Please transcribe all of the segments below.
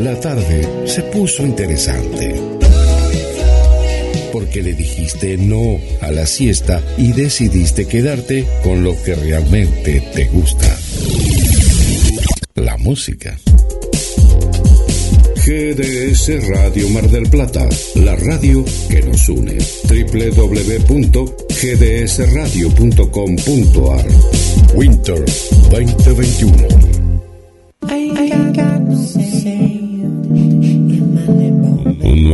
La tarde se puso interesante. Porque le dijiste no a la siesta y decidiste quedarte con lo que realmente te gusta. La música. GDS Radio Mar del Plata, la radio que nos une. www.gdsradio.com.ar Winter 2021. Un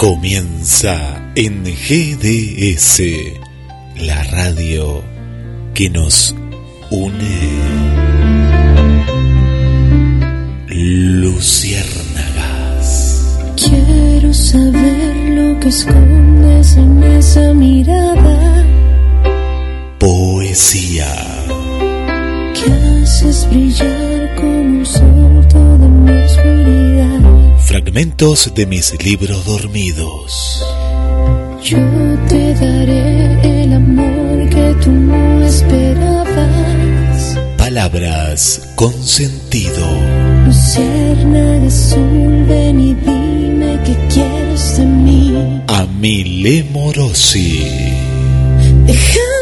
Comienza en GDS, la radio que nos une. Luciérnagas. Quiero saber lo que escondes en esa mirada. Poesía. Que haces brillar como un sol toda mi oscuridad. Fragmentos de mis libros dormidos. Yo te daré el amor que tú no esperabas. Palabras con sentido. Lucierna azul, ven y dime qué quieres de mí. Amile Morosi. Déjame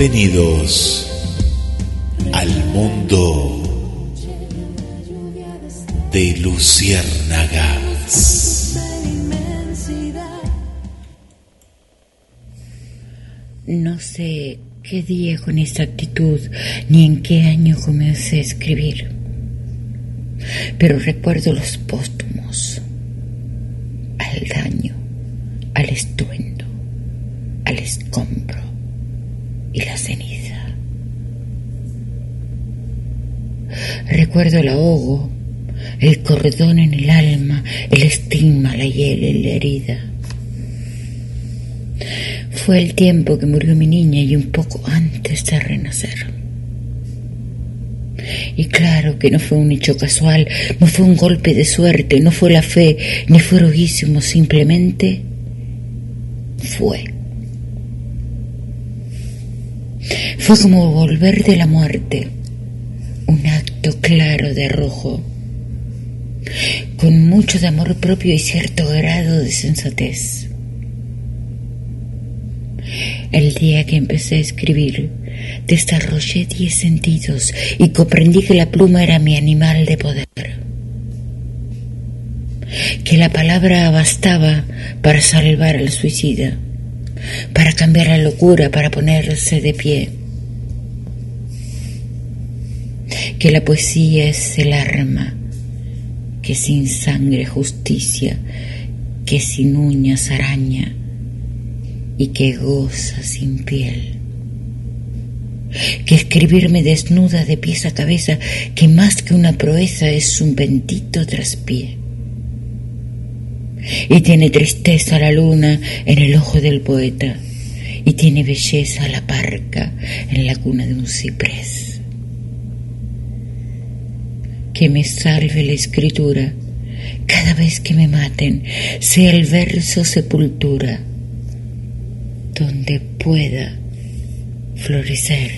Bienvenidos al mundo de Luciérnagas. No sé qué día con exactitud ni en qué año comencé a escribir, pero recuerdo los póstumos, al daño, al estruendo, al escombro y la ceniza. Recuerdo el ahogo, el cordón en el alma, el estigma, la hiel en la herida. Fue el tiempo que murió mi niña y un poco antes de renacer. Y claro que no fue un hecho casual, no fue un golpe de suerte, no fue la fe, ni fue heroísmo, simplemente fue. Fue como volver de la muerte, claro de arrojo, con mucho de amor propio y cierto grado de sensatez. El día que empecé a escribir, desarrollé diez sentidos y comprendí que la pluma era mi animal de poder. Que la palabra bastaba para salvar al suicida, para cambiar la locura, para ponerse de pie. Que la poesía es el arma, que sin sangre justicia, que sin uñas araña y que goza sin piel. Que escribirme desnuda de pies a cabeza, que más que una proeza es un bendito traspié. Y tiene tristeza la luna en el ojo del poeta, y tiene belleza la parca en la cuna de un ciprés. Que me salve la escritura cada vez que me maten, sea el verso sepultura donde pueda florecer.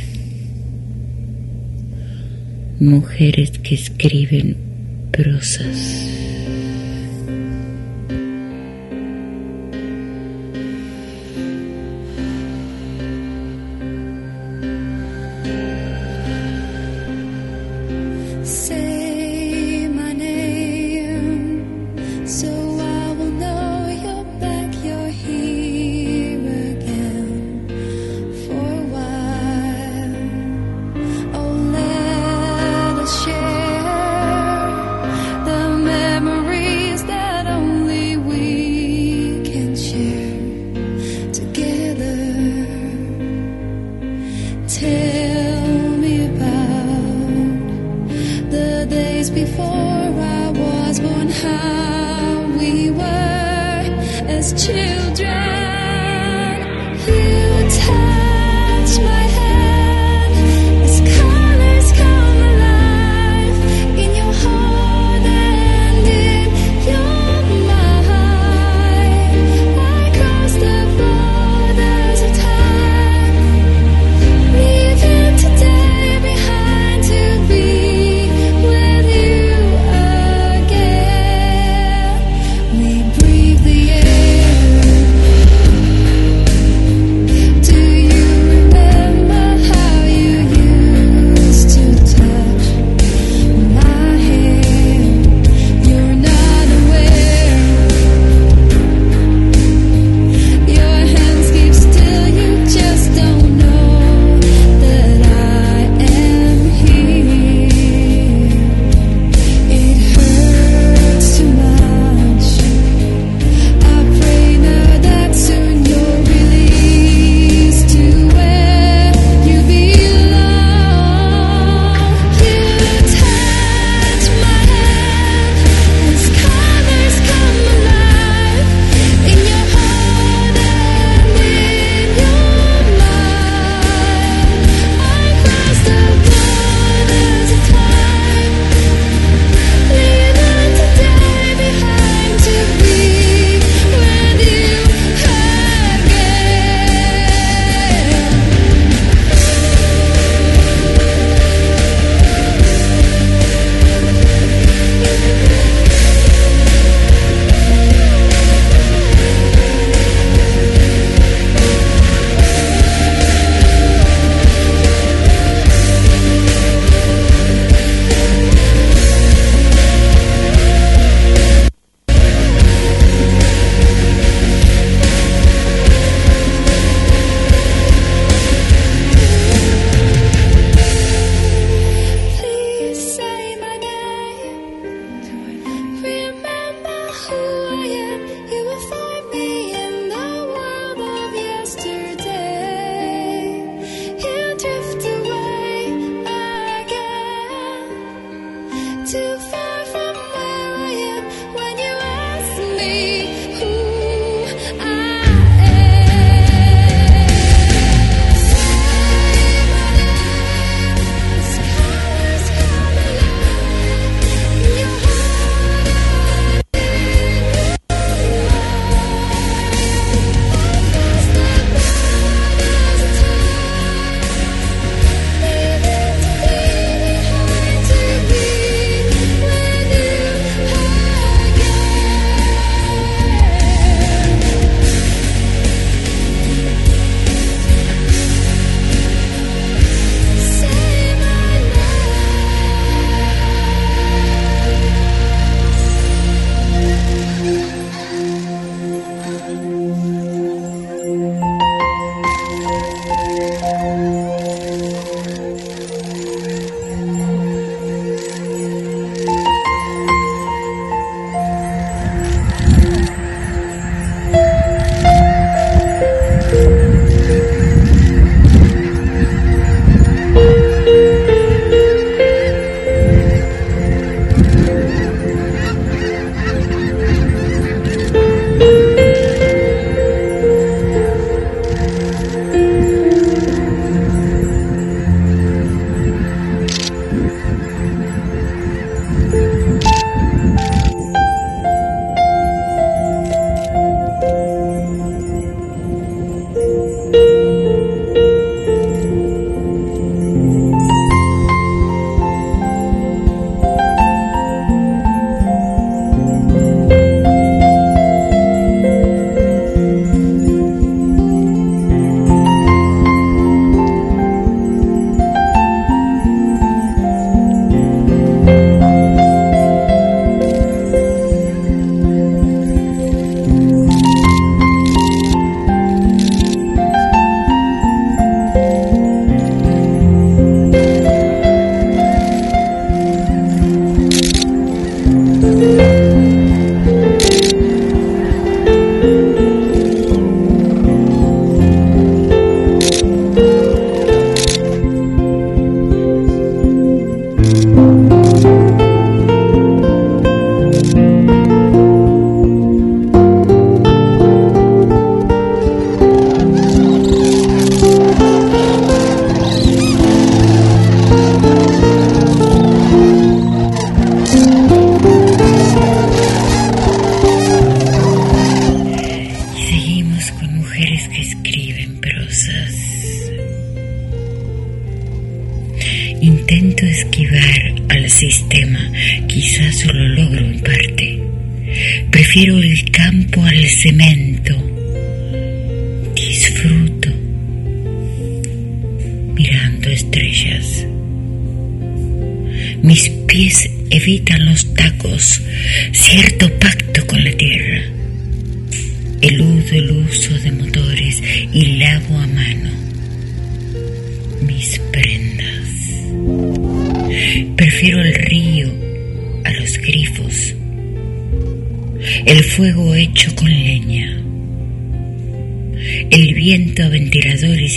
Mujeres que escriben prosas.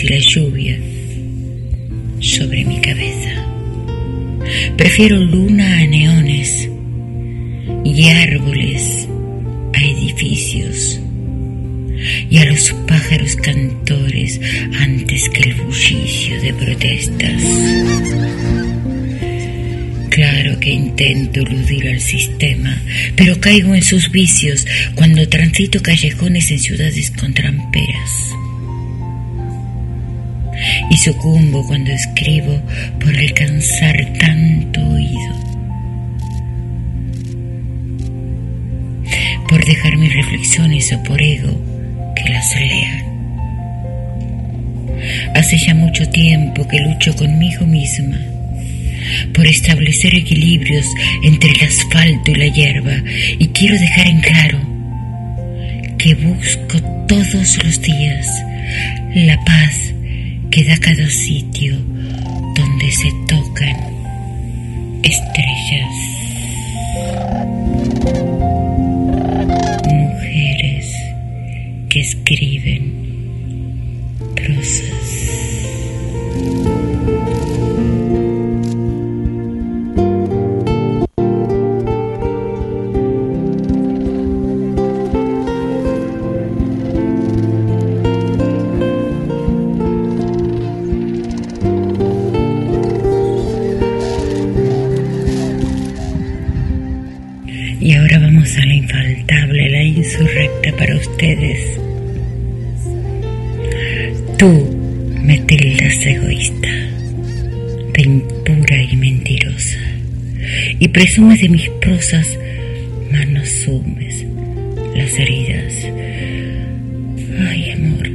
La lluvia sobre mi cabeza. Prefiero luna a neones y árboles a edificios y a los pájaros cantores antes que el bullicio de protestas. Claro que intento eludir al sistema, pero caigo en sus vicios cuando transito callejones en ciudades con tramperas sucumbo cuando escribo por alcanzar tanto oído. Por dejar mis reflexiones o por ego que las lean. Hace ya mucho tiempo que lucho conmigo misma por establecer equilibrios entre el asfalto y la hierba y quiero dejar en claro que busco todos los días la paz que da cada sitio y presumes de mis prosas, mas no sumes las heridas. Ay, amor,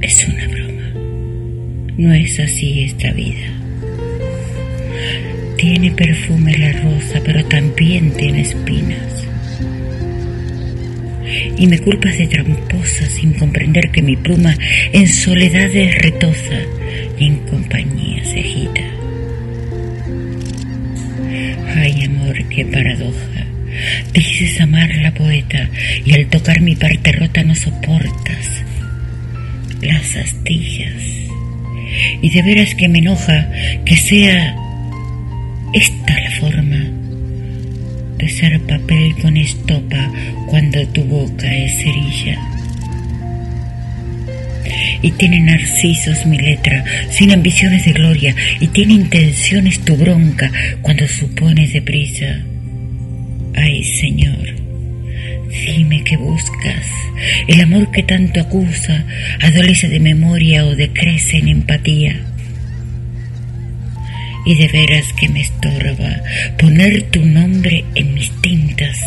es una broma. No es así esta vida. Tiene perfume la rosa, pero también tiene espinas. Y me culpas de tramposa sin comprender que mi pluma en soledad es retosa y en compañía se agita. Qué paradoja. Dices amar la poeta y al tocar mi parte rota no soportas las astillas. Y de veras que me enoja que sea esta la forma de ser papel con estopa cuando tu boca es cerilla. Y tiene narcisos mi letra, sin ambiciones de gloria, y tiene intenciones tu bronca cuando supones deprisa. Ay, Señor, dime qué buscas. El amor que tanto acusa adolece de memoria o decrece en empatía y de veras que me estorba poner tu nombre en mis tintas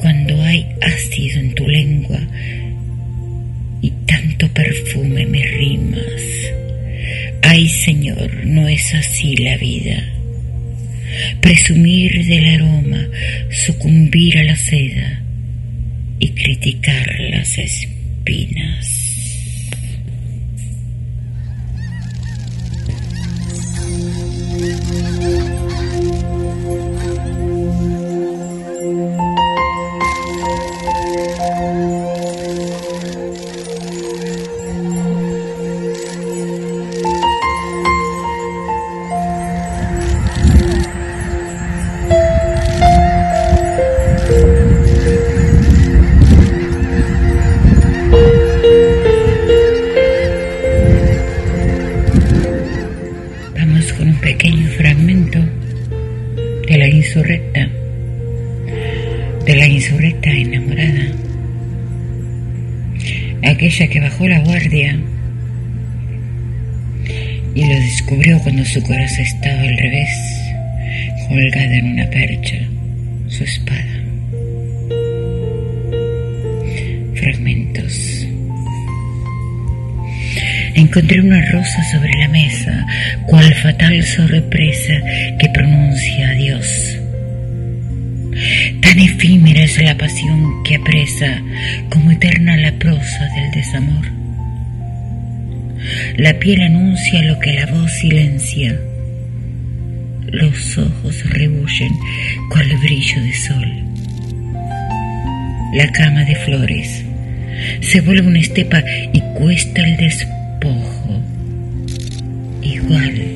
cuando hay ácido en tu lengua tanto perfume mis rimas. Ay Señor, no es así la vida. Presumir del aroma, sucumbir a la seda y criticar las espinas. Aquella que bajó la guardia y lo descubrió cuando su corazón estaba al revés, colgada en una percha, su espada. Fragmentos. Encontré una rosa sobre la mesa, cual fatal sorpresa que pronuncia adiós. Efímera es la pasión que apresa, como eterna la prosa del desamor. La piel anuncia lo que la voz silencia. Los ojos rebullen cual brillo de sol. La cama de flores se vuelve una estepa y cuesta el despojo, igual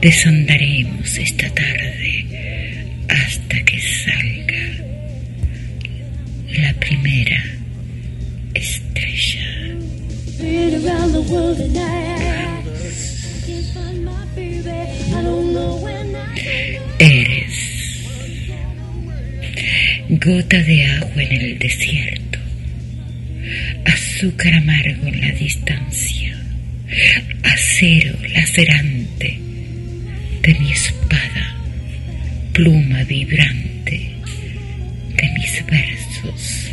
desondaremos esta tarde hasta que salga la primera estrella. Eres gota de agua en el desierto, azúcar amargo en la distancia, acero lacerante de mi espada, pluma vibrante de mis versos,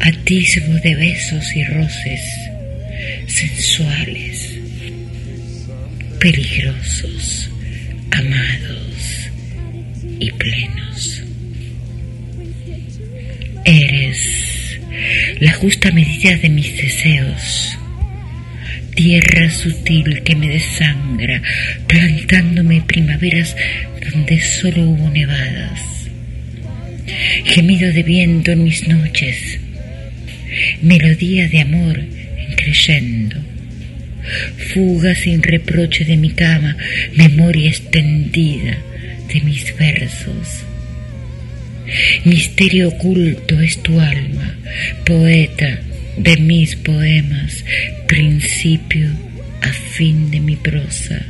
atisbo de besos y roces sensuales, peligrosos, amados y plenos. Eres la justa medida de mis deseos, tierra sutil que me desangra, plantándome primaveras donde solo hubo nevadas, gemido de viento en mis noches, melodía de amor en creyendo, fuga sin reproche de mi cama, memoria extendida de mis versos. Misterio oculto es tu alma, poeta de mis poemas, principio a fin de mi prosa.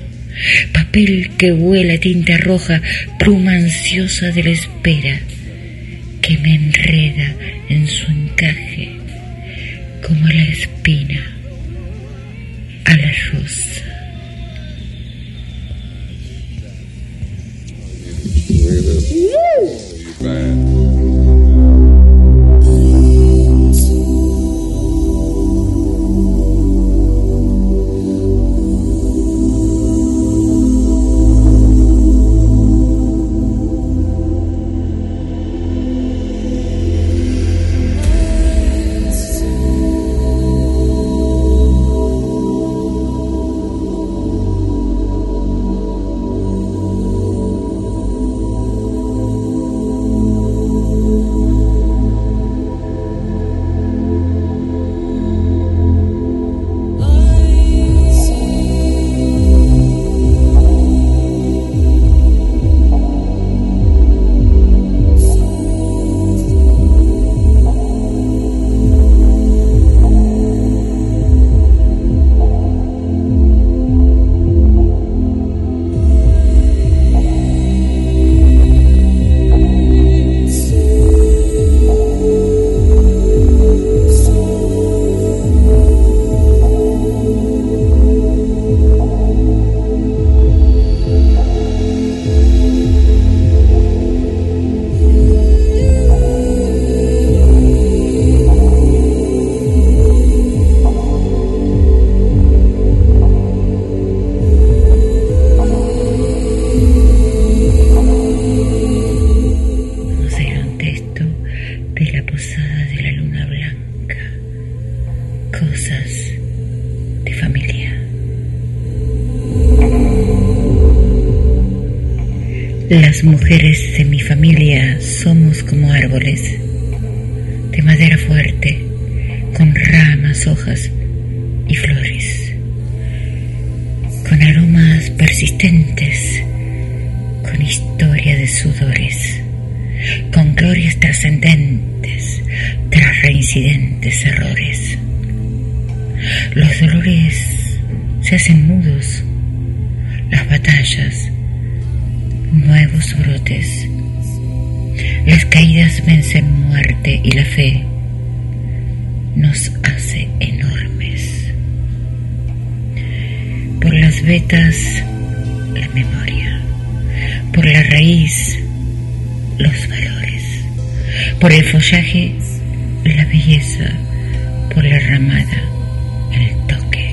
Papel que vuela tinta roja, pluma ansiosa de la espera, que me enreda en su encaje, como la espina a la rosa. Con ramas, hojas y flores, con aromas persistentes, con historia de sudores, con glorias trascendentes tras reincidentes errores. Los dolores se hacen mudos, las batallas, nuevos brotes. Las caídas vencen muerte y la fe vetas, la memoria. Por la raíz, los valores. Por el follaje, la belleza. Por la ramada, el toque.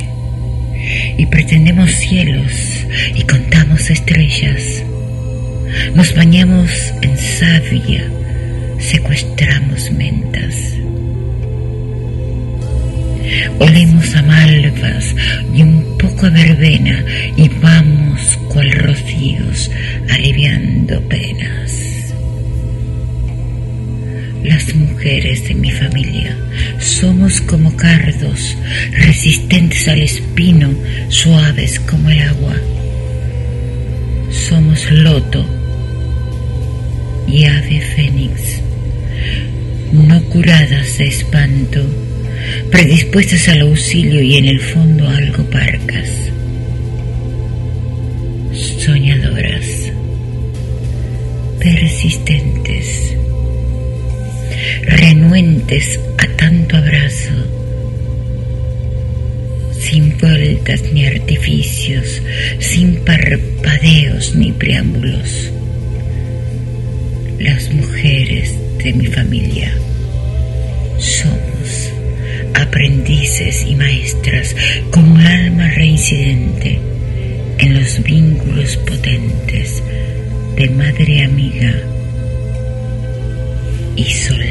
Y pretendemos cielos y contamos estrellas. Nos bañamos en savia, secuestramos mentas. Olemos a malvas y un poco a verbena y vamos cual rocíos aliviando penas. Las mujeres de mi familia somos como cardos, resistentes al espino, suaves como el agua. Somos loto y ave fénix, no curadas de espanto, predispuestas al auxilio y en el fondo algo parcas, soñadoras, persistentes, renuentes a tanto abrazo, sin vueltas ni artificios, sin parpadeos ni preámbulos. Las mujeres de mi familia aprendices y maestras con un alma reincidente en los vínculos potentes de madre amiga y soldado.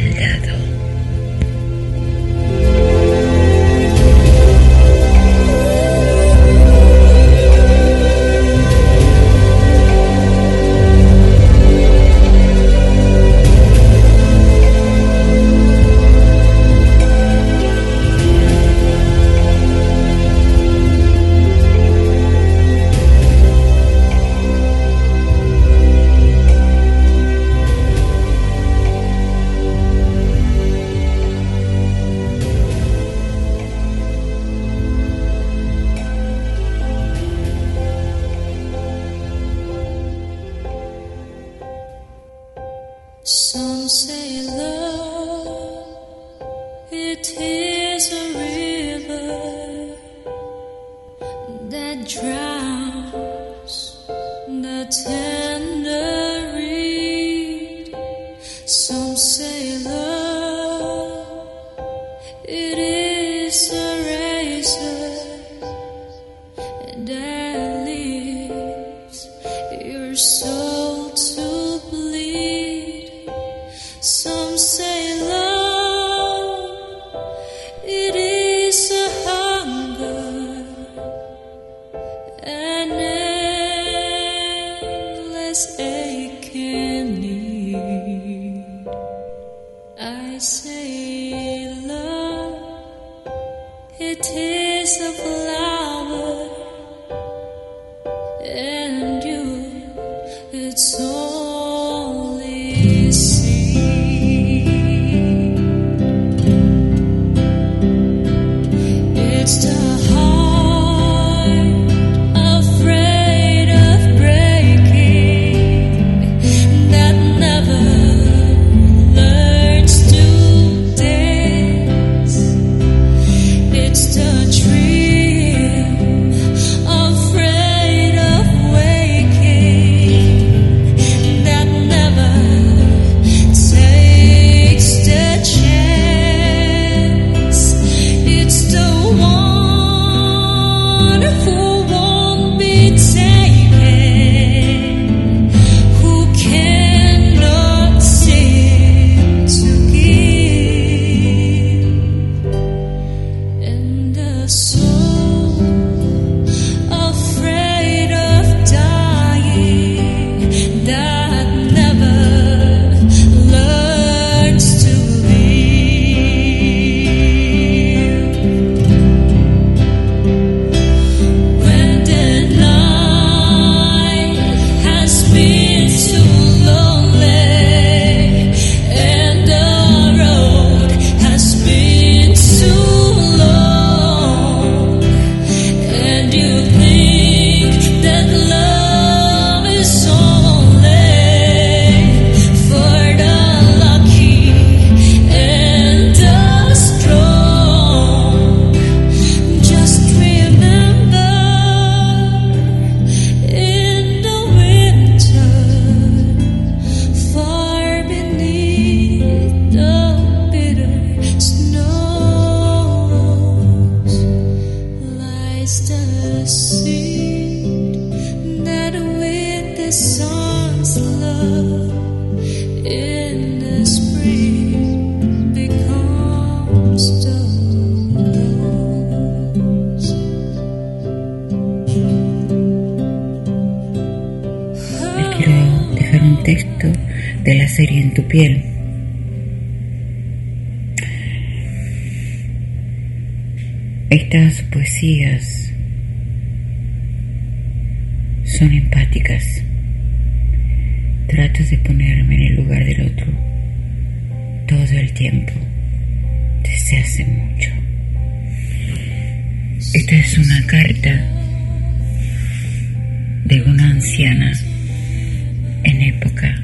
En época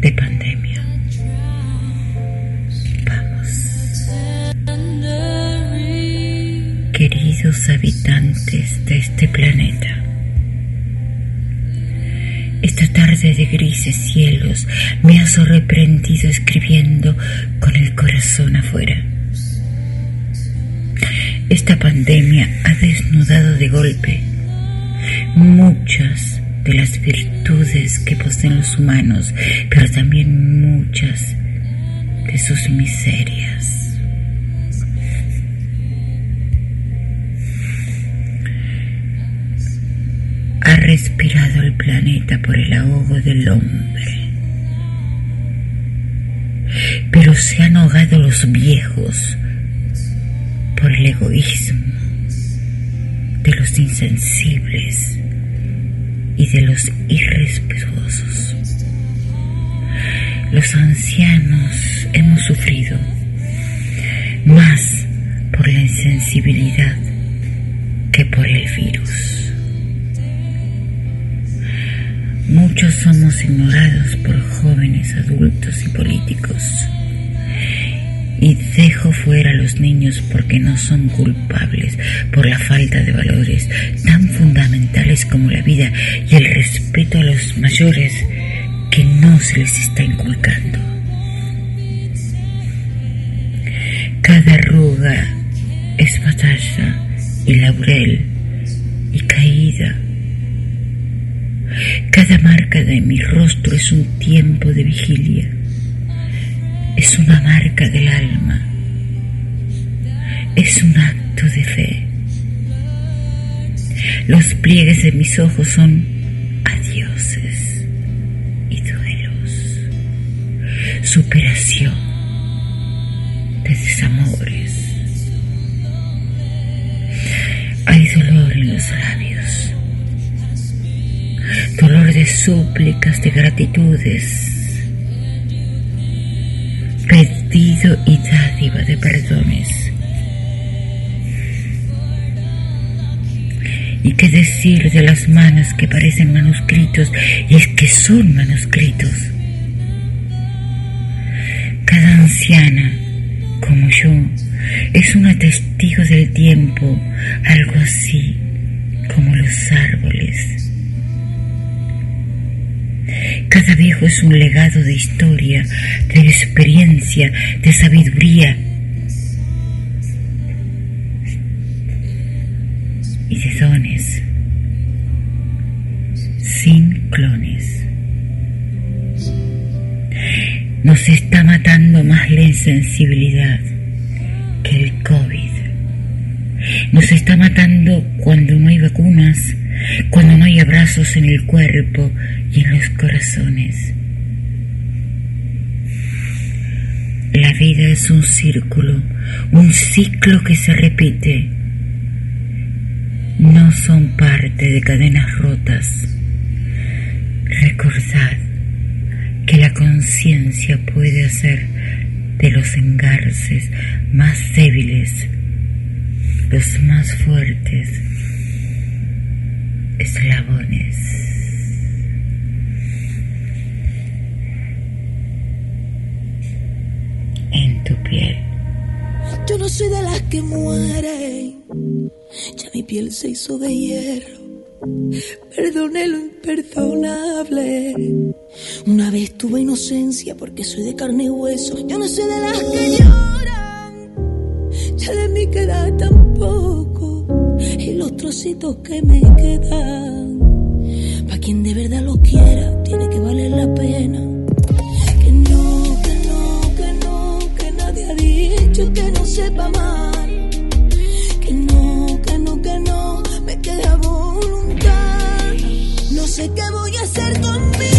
de pandemia. Vamos. Queridos habitantes de este planeta, esta tarde de grises cielos me ha sorprendido escribiendo con el corazón afuera. Esta pandemia ha desnudado de golpe muchas de las virtudes que poseen los humanos, pero también muchas de sus miserias. Ha respirado el planeta por el ahogo del hombre, pero se han ahogado los viejos por el egoísmo de los insensibles y de los irrespetuosos. Los ancianos hemos sufrido más por la insensibilidad que por el virus. Muchos somos ignorados por jóvenes, adultos y políticos. Y dejo fuera a los niños porque no son culpables por la falta de valores tan fundamentales como la vida y el respeto a los mayores que no se les está inculcando. Cada arruga es batalla y laurel y caída. Cada marca de mi rostro es un tiempo de vigilia es una marca del alma, es un acto de fe. Los pliegues de mis ojos son adioses y duelos, superación de desamores. Hay dolor en los labios, dolor de súplicas, de gratitudes y dádiva de perdones. ¿Y qué decir de las manos que parecen manuscritos y es que son manuscritos? Cada anciana, como yo, es una testigo del tiempo, algo así como los árboles cada viejo es un legado de historia, de experiencia, de sabiduría y de dones, sin clones. Nos está matando más la insensibilidad que el COVID. Nos está matando cuando no hay vacunas, cuando no hay abrazos en el cuerpo y en los corazones. La vida es un círculo, un ciclo que se repite. No son parte de cadenas rotas. Recordad que la conciencia puede hacer de los engarces más débiles los más fuertes eslabones. en tu piel. Yo no soy de las que mueren, ya mi piel se hizo de hierro. Perdone lo imperdonable. Una vez tuve inocencia porque soy de carne y hueso. Yo no soy de las que lloran, ya de mí queda tampoco. Y los trocitos que me quedan, para quien de verdad lo quiera, tiene que valer la pena. Que no, que no, que no, que nadie ha dicho que no sepa amar. Que no, que no, que no, me queda voluntad. No sé qué voy a hacer conmigo.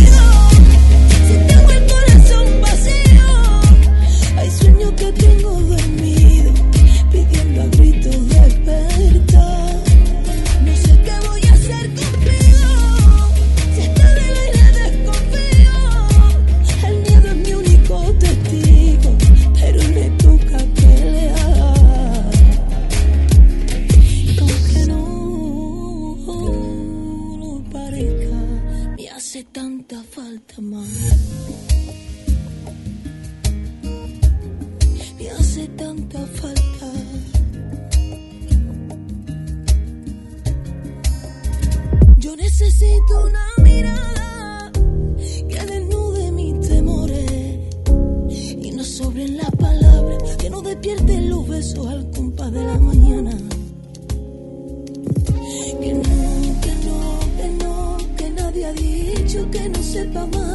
Besos al compás de la mañana. Que no, que no, que no, que nadie ha dicho que no sepa amar.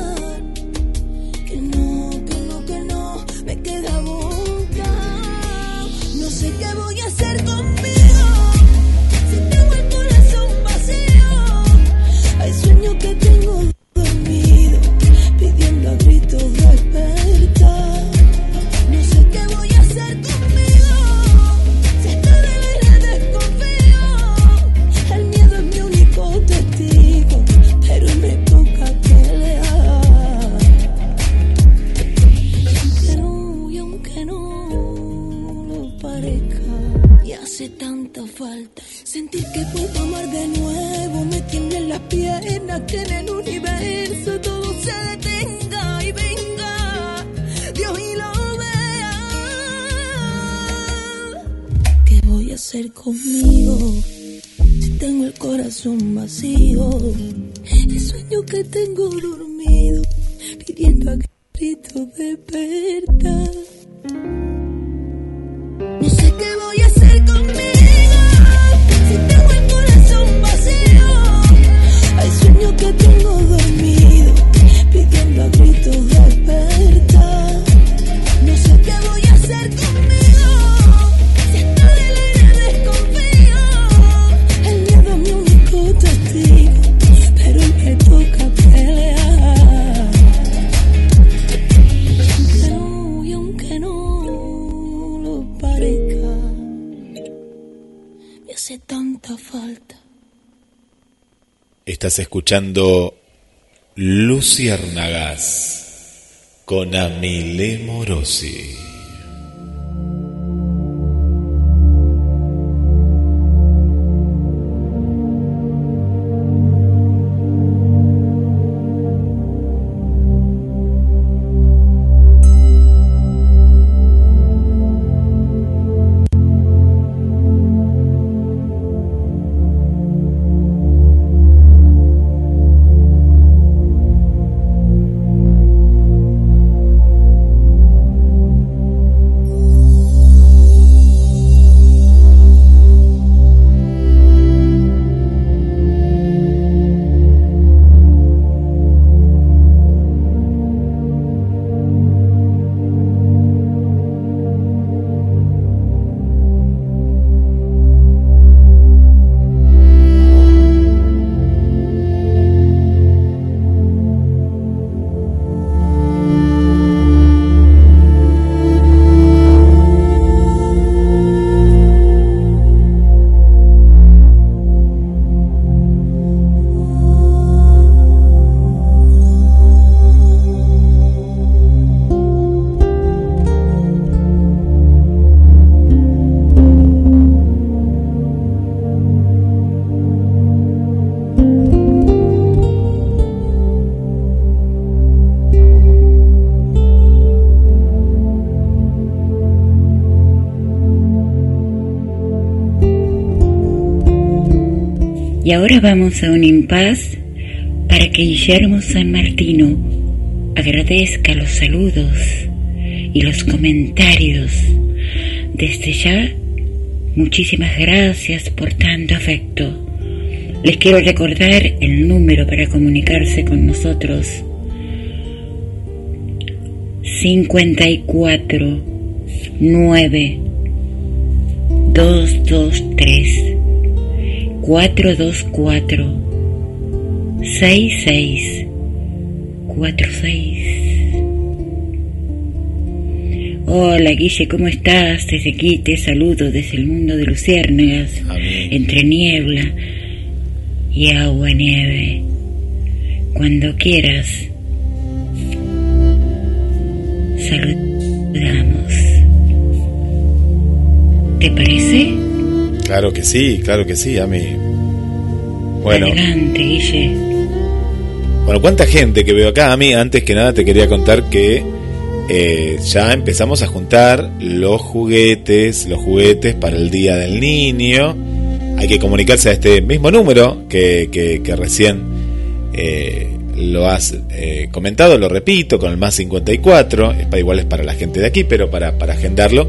Que tengo Estás escuchando Luciérnagas con Amile Morosi. Y ahora vamos a un impas para que Guillermo San Martino agradezca los saludos y los comentarios. Desde ya, muchísimas gracias por tanto afecto. Les quiero recordar el número para comunicarse con nosotros. 54 9 223 424 6646 Hola Guille, ¿cómo estás? Desde aquí te saludo desde el mundo de luciérnagas, entre niebla y agua nieve. Cuando quieras, saludamos. ¿Te parece? Claro que sí, claro que sí, Ami. Bueno, Adelante, Guille. bueno, cuánta gente que veo acá, Ami. Antes que nada te quería contar que eh, ya empezamos a juntar los juguetes, los juguetes para el Día del Niño. Hay que comunicarse a este mismo número que, que- que recién eh, lo has eh, comentado, lo repito, con el más 54. Es para, igual es para la gente de aquí, pero para, para agendarlo.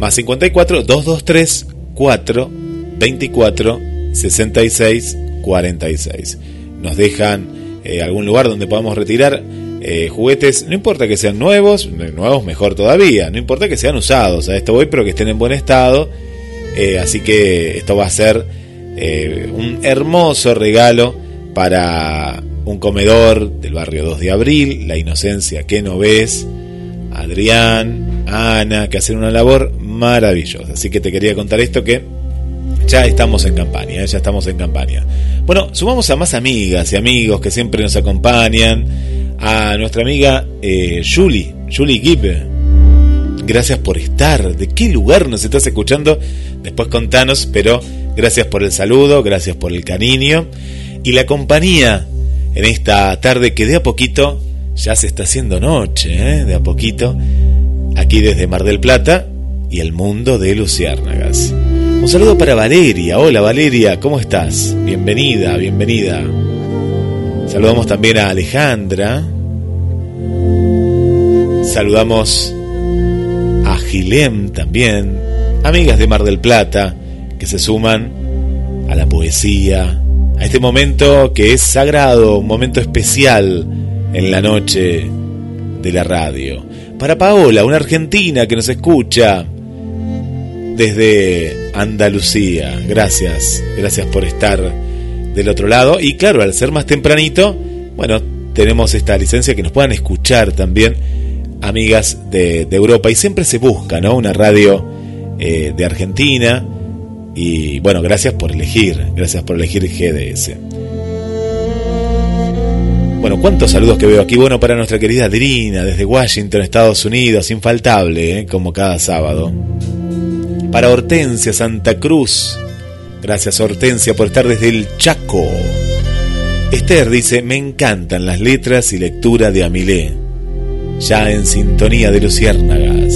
Más 54 223 4 24 66 46. Nos dejan eh, algún lugar donde podamos retirar eh, juguetes, no importa que sean nuevos, nuevos mejor todavía, no importa que sean usados, a esto voy, pero que estén en buen estado. Eh, así que esto va a ser un hermoso regalo para un comedor del barrio 2 de abril, La Inocencia que no ves, Adrián, Ana, que hacen una labor maravillosa. Así que te quería contar esto que ya estamos en campaña, ya estamos en campaña. Bueno, sumamos a más amigas y amigos que siempre nos acompañan. A nuestra amiga eh, Julie, Julie Gibb. Gracias por estar. ¿De qué lugar nos estás escuchando? Después contanos, pero gracias por el saludo, gracias por el cariño y la compañía en esta tarde que de a poquito ya se está haciendo noche, ¿eh? de a poquito, aquí desde Mar del Plata y el mundo de Luciérnagas. Un saludo para Valeria. Hola Valeria, ¿cómo estás? Bienvenida, bienvenida. Saludamos también a Alejandra. Saludamos a Gilem también. Amigas de Mar del Plata que se suman a la poesía, a este momento que es sagrado, un momento especial en la noche de la radio. Para Paola, una argentina que nos escucha desde Andalucía. Gracias, gracias por estar del otro lado. Y claro, al ser más tempranito, bueno, tenemos esta licencia que nos puedan escuchar también amigas de, Europa. Y siempre se busca, ¿no? Una radio eh, de Argentina. Y bueno, gracias por elegir, gracias por elegir GDS. Bueno, cuántos saludos que veo aquí. Bueno, para nuestra querida Adrina, desde Washington, Estados Unidos, infaltable, ¿eh? como cada sábado. Para Hortensia Santa Cruz. Gracias Hortensia por estar desde el Chaco. Esther dice, me encantan las letras y lectura de Amilé. Ya en sintonía de Luciérnagas.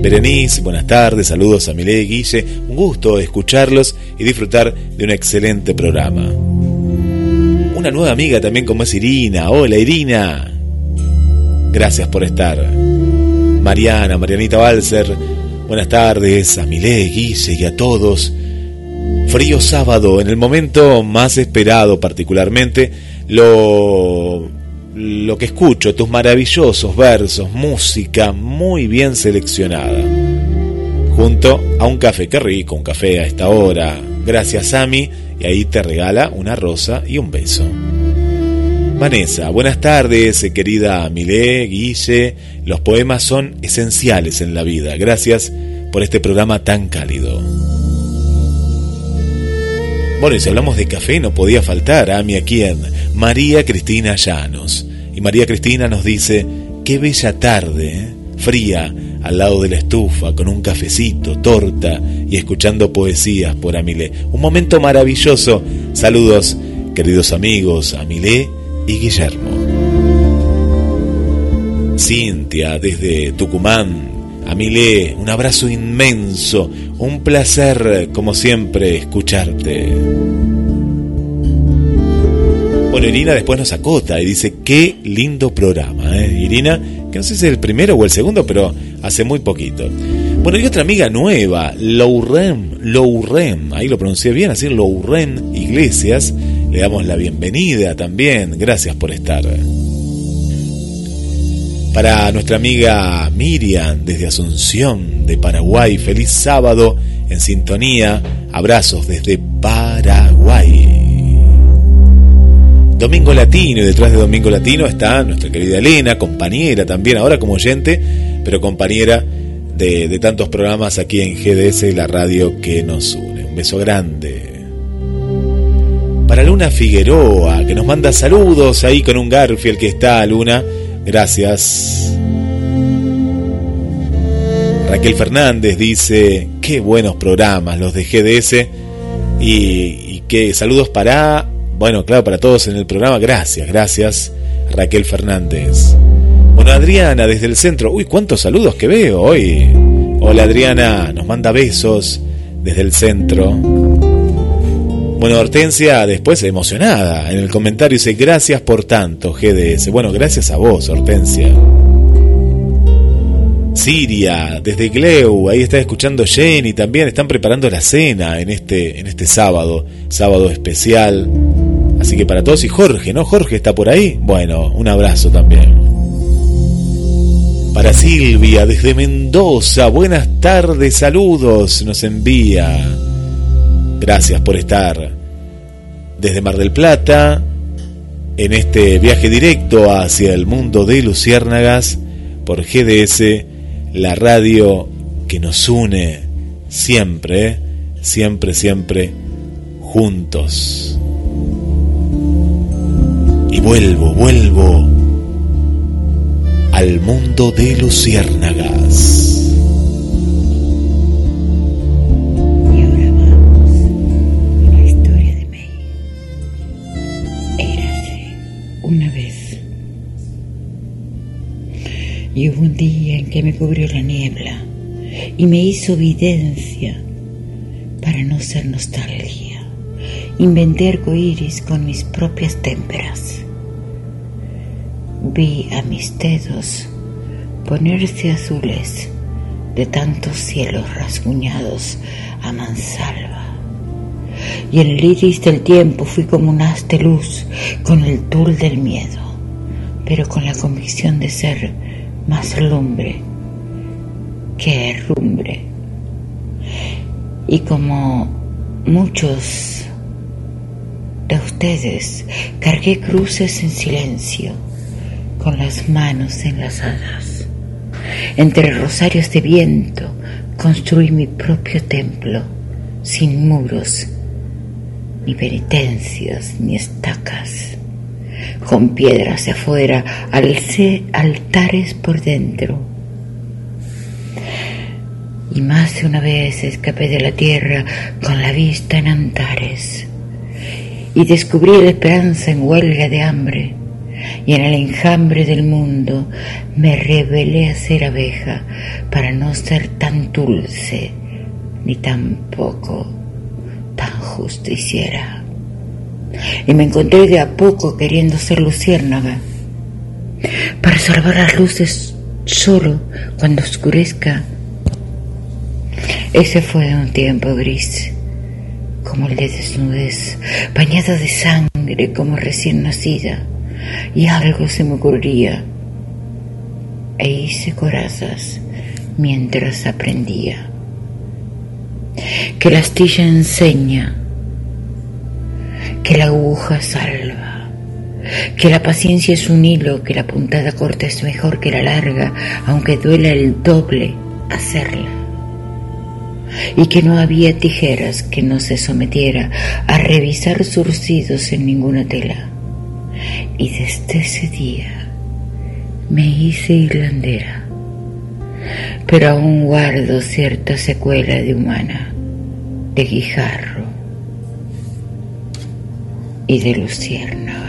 Berenice, buenas tardes, saludos a Amilé y Guille. Un gusto escucharlos y disfrutar de un excelente programa una nueva amiga también como es Irina. Hola Irina. Gracias por estar. Mariana, Marianita Balser. Buenas tardes a Milé, y a todos. Frío sábado, en el momento más esperado particularmente, lo, lo que escucho, tus maravillosos versos, música muy bien seleccionada. Junto a un café, qué rico, un café a esta hora. Gracias, Sami y ahí te regala una rosa y un beso. Vanessa, buenas tardes, querida Milé, Guille. Los poemas son esenciales en la vida. Gracias por este programa tan cálido. Bueno, y si hablamos de café, no podía faltar a mi aquí en María Cristina Llanos. Y María Cristina nos dice, qué bella tarde, ¿eh? fría, al lado de la estufa, con un cafecito, torta y escuchando poesías por Amilé. Un momento maravilloso. Saludos, queridos amigos, Amilé y Guillermo. Cintia, desde Tucumán. Amilé, un abrazo inmenso. Un placer, como siempre, escucharte. Bueno, Irina después nos acota y dice, qué lindo programa, ¿eh? Irina, que no sé si es el primero o el segundo, pero hace muy poquito. Bueno, y otra amiga nueva, Lourem, Lourem, ahí lo pronuncié bien, así Lourem Iglesias, le damos la bienvenida también, gracias por estar. Para nuestra amiga Miriam, desde Asunción, de Paraguay, feliz sábado en sintonía, abrazos desde Paraguay. Domingo Latino, y detrás de Domingo Latino está nuestra querida Elena, compañera también, ahora como oyente, pero compañera de, tantos programas aquí en GDS, la radio que nos une. Un beso grande. Para Luna Figueroa, que nos manda saludos ahí con un Garfield que está, Luna. Gracias. Raquel Fernández dice, qué buenos programas los de GDS. Y, y que saludos para bueno, claro, para todos en el programa, gracias, gracias, Raquel Fernández. Bueno, Adriana, desde el centro, uy, cuántos saludos que veo hoy. Hola Adriana, nos manda besos desde el centro. Bueno, Hortensia, después emocionada, en el comentario dice, gracias por tanto, GDS. Bueno, gracias a vos, Hortensia. Siria, desde Gleu, ahí está escuchando Jenny también, están preparando la cena en este, en este sábado, sábado especial. Así que para todos y Jorge, ¿no? Jorge está por ahí. Bueno, un abrazo también. Para Silvia, desde Mendoza, buenas tardes, saludos, nos envía. Gracias por estar. Desde Mar del Plata, en este viaje directo hacia el mundo de Luciérnagas, por GDS, la radio que nos une siempre, siempre, siempre juntos. Y vuelvo, vuelvo al mundo de Luciérnagas. Y hubo un día en que me cubrió la niebla y me hizo evidencia para no ser nostalgia. Inventé arcoíris con mis propias témperas. Vi a mis dedos ponerse azules de tantos cielos rasguñados a mansalva. Y en el iris del tiempo fui como un haz de luz con el tul del miedo, pero con la convicción de ser más lumbre que herrumbre. Y como muchos de ustedes, cargué cruces en silencio, con las manos enlazadas. Entre rosarios de viento construí mi propio templo, sin muros, ni penitencias, ni estacas. Con piedras afuera alcé altares por dentro. Y más de una vez escapé de la tierra con la vista en Antares. Y descubrí la esperanza en huelga de hambre. Y en el enjambre del mundo me rebelé a ser abeja para no ser tan dulce ni tampoco tan justiciera. Y me encontré de a poco queriendo ser luciérnaga para salvar las luces solo cuando oscurezca. Ese fue un tiempo gris, como el de desnudez, bañada de sangre como recién nacida, y algo se me ocurría, e hice corazas mientras aprendía. Que la astilla enseña, que la aguja salva, que la paciencia es un hilo, que la puntada corta es mejor que la larga, aunque duela el doble hacerla. Y que no había tijeras que no se sometiera a revisar surcidos en ninguna tela. Y desde ese día me hice irlandera, pero aún guardo cierta secuela de humana, de guijarro y de luciérnaga.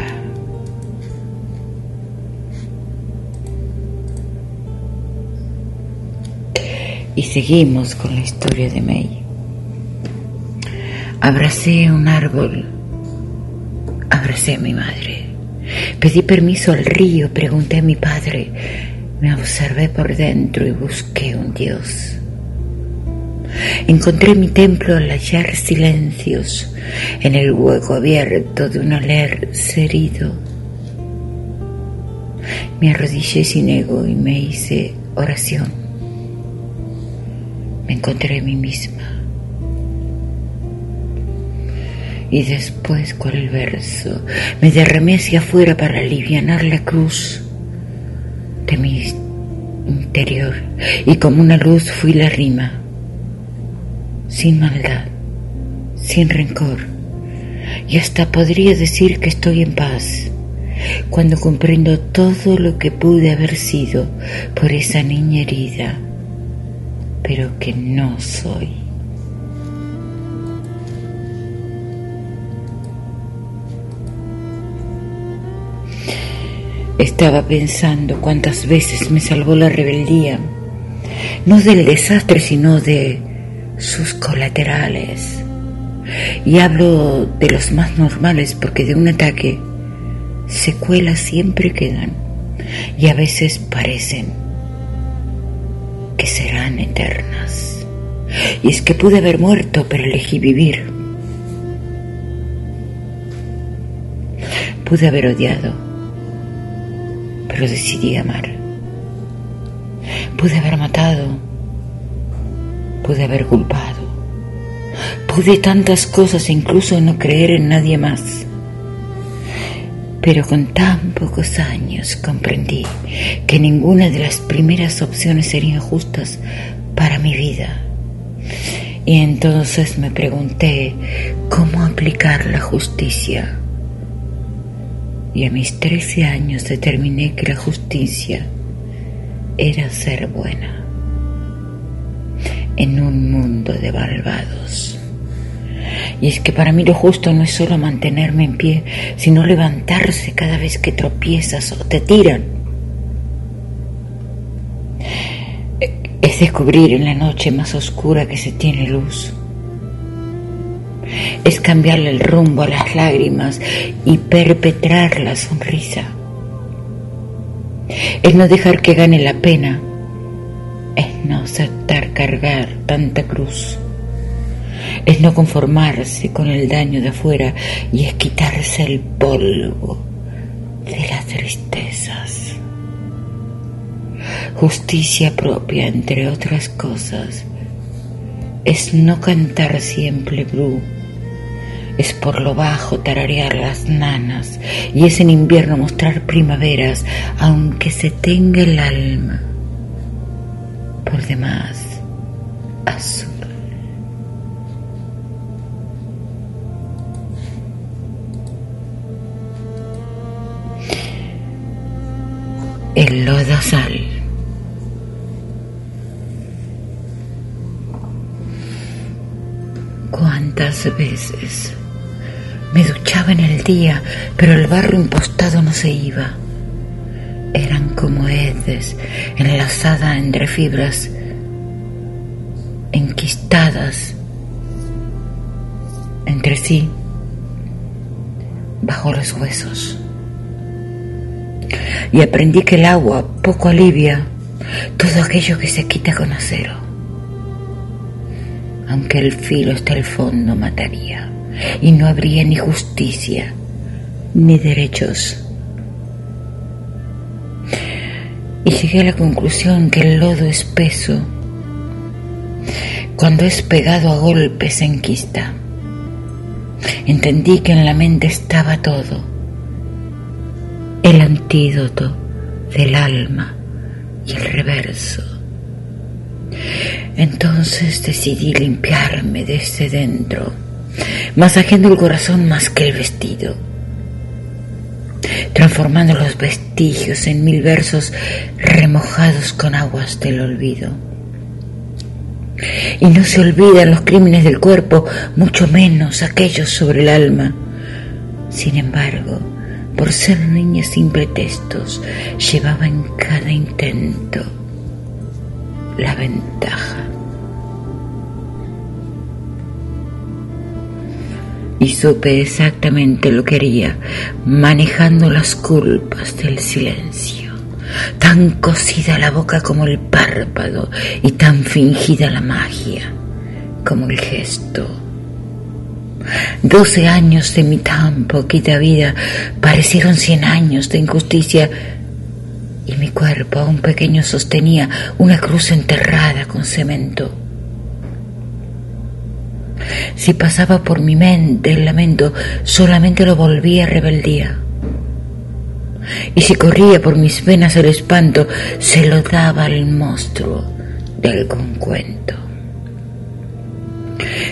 Y seguimos con la historia de May. Abracé un árbol, abracé a mi madre. Pedí permiso al río, pregunté a mi padre, me observé por dentro y busqué un Dios. Encontré mi templo al hallar silencios en el hueco abierto de un alerce herido. Me arrodillé sin ego y me hice oración. Me encontré a mí misma. Y después, cual el verso, me derramé hacia afuera para alivianar la cruz de mi interior. Y como una luz fui la rima sin maldad, sin rencor, y hasta podría decir que estoy en paz cuando comprendo todo lo que pude haber sido por esa niña herida, pero que no soy. Estaba pensando cuántas veces me salvó la rebeldía, no del desastre, sino de sus colaterales. Y hablo de los más normales porque de un ataque secuelas siempre quedan y a veces parecen que serán eternas. Y es que pude haber muerto, pero elegí vivir. Pude haber odiado, pero decidí amar. Pude haber matado, pude haber culpado. Pude tantas cosas, incluso no creer en nadie más. Pero con tan pocos años comprendí que ninguna de las primeras opciones serían justas para mi vida. Y entonces me pregunté cómo aplicar la justicia. Y a mis 13 años determiné que la justicia era ser buena en un mundo de malvados. Y es que para mí lo justo no es solo mantenerme en pie, sino levantarse cada vez que tropiezas o te tiran. Es descubrir en la noche más oscura que se tiene luz. Es cambiarle el rumbo a las lágrimas y perpetrar la sonrisa. Es no dejar que gane la pena. Es no aceptar cargar tanta cruz es no conformarse con el daño de afuera y es quitarse el polvo de las tristezas. Justicia propia, entre otras cosas, es no cantar siempre bru, es por lo bajo tararear las nanas y es en invierno mostrar primaveras, aunque se tenga el alma por demás azul. el lodazal. ¿Cuántas veces me duchaba en el día, pero el barro impostado no se iba? Eran como heces enlazada entre fibras enquistadas entre sí bajo los huesos y aprendí que el agua poco alivia todo aquello que se quita con acero. Aunque el filo hasta el fondo mataría y no habría ni justicia ni derechos. Y llegué a la conclusión que el lodo espeso, cuando es pegado a golpes, se enquista. Entendí que en la mente estaba todo el antídoto del alma y el reverso. Entonces decidí limpiarme desde dentro, masajeando el corazón más que el vestido, transformando los vestigios en mil versos remojados con aguas del olvido. Y no se olvidan los crímenes del cuerpo, mucho menos aquellos sobre el alma. Sin embargo, por ser niña sin pretextos, llevaba en cada intento la ventaja. Y supe exactamente lo que haría, manejando las culpas del silencio. Tan cosida la boca como el párpado y tan fingida la magia como el gesto Doce años de mi tan poquita vida parecieron cien años de injusticia y mi cuerpo aún pequeño sostenía una cruz enterrada con cemento. Si pasaba por mi mente el lamento, solamente lo volvía rebeldía. Y si corría por mis venas el espanto, se lo daba al monstruo de algún cuento.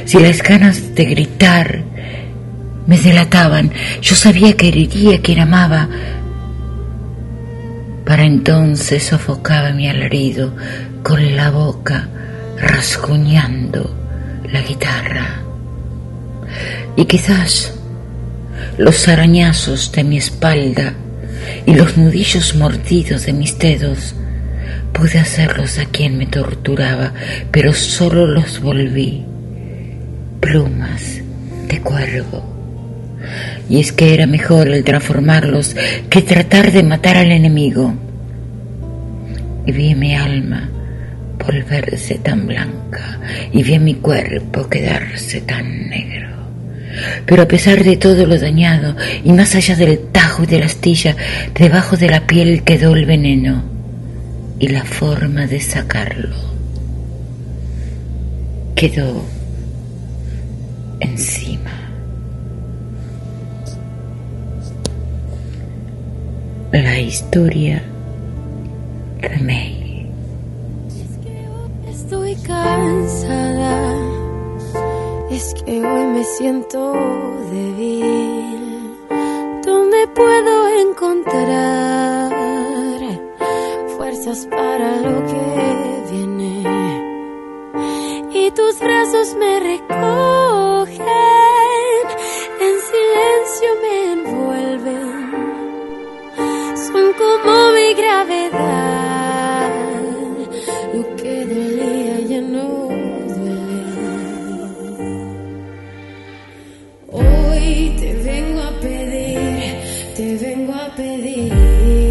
Si las ganas de gritar me delataban, yo sabía que heriría a quien amaba. Para entonces sofocaba mi alarido con la boca rasguñando la guitarra. Y quizás los arañazos de mi espalda y los nudillos mordidos de mis dedos pude hacerlos a quien me torturaba, pero solo los volví plumas de cuervo. Y es que era mejor el transformarlos que tratar de matar al enemigo. Y vi mi alma volverse tan blanca y vi mi cuerpo quedarse tan negro. Pero a pesar de todo lo dañado y más allá del tajo y de la astilla, debajo de la piel quedó el veneno y la forma de sacarlo. Quedó encima. La historia de May. Estoy cansada, es que hoy me siento débil. ¿Dónde puedo encontrar fuerzas para lo que viene? Y tus brazos me recogen, en silencio me envuelven, como mi gravedad. Lo que dolía ya no duele. Hoy te vengo a pedir, te vengo a pedir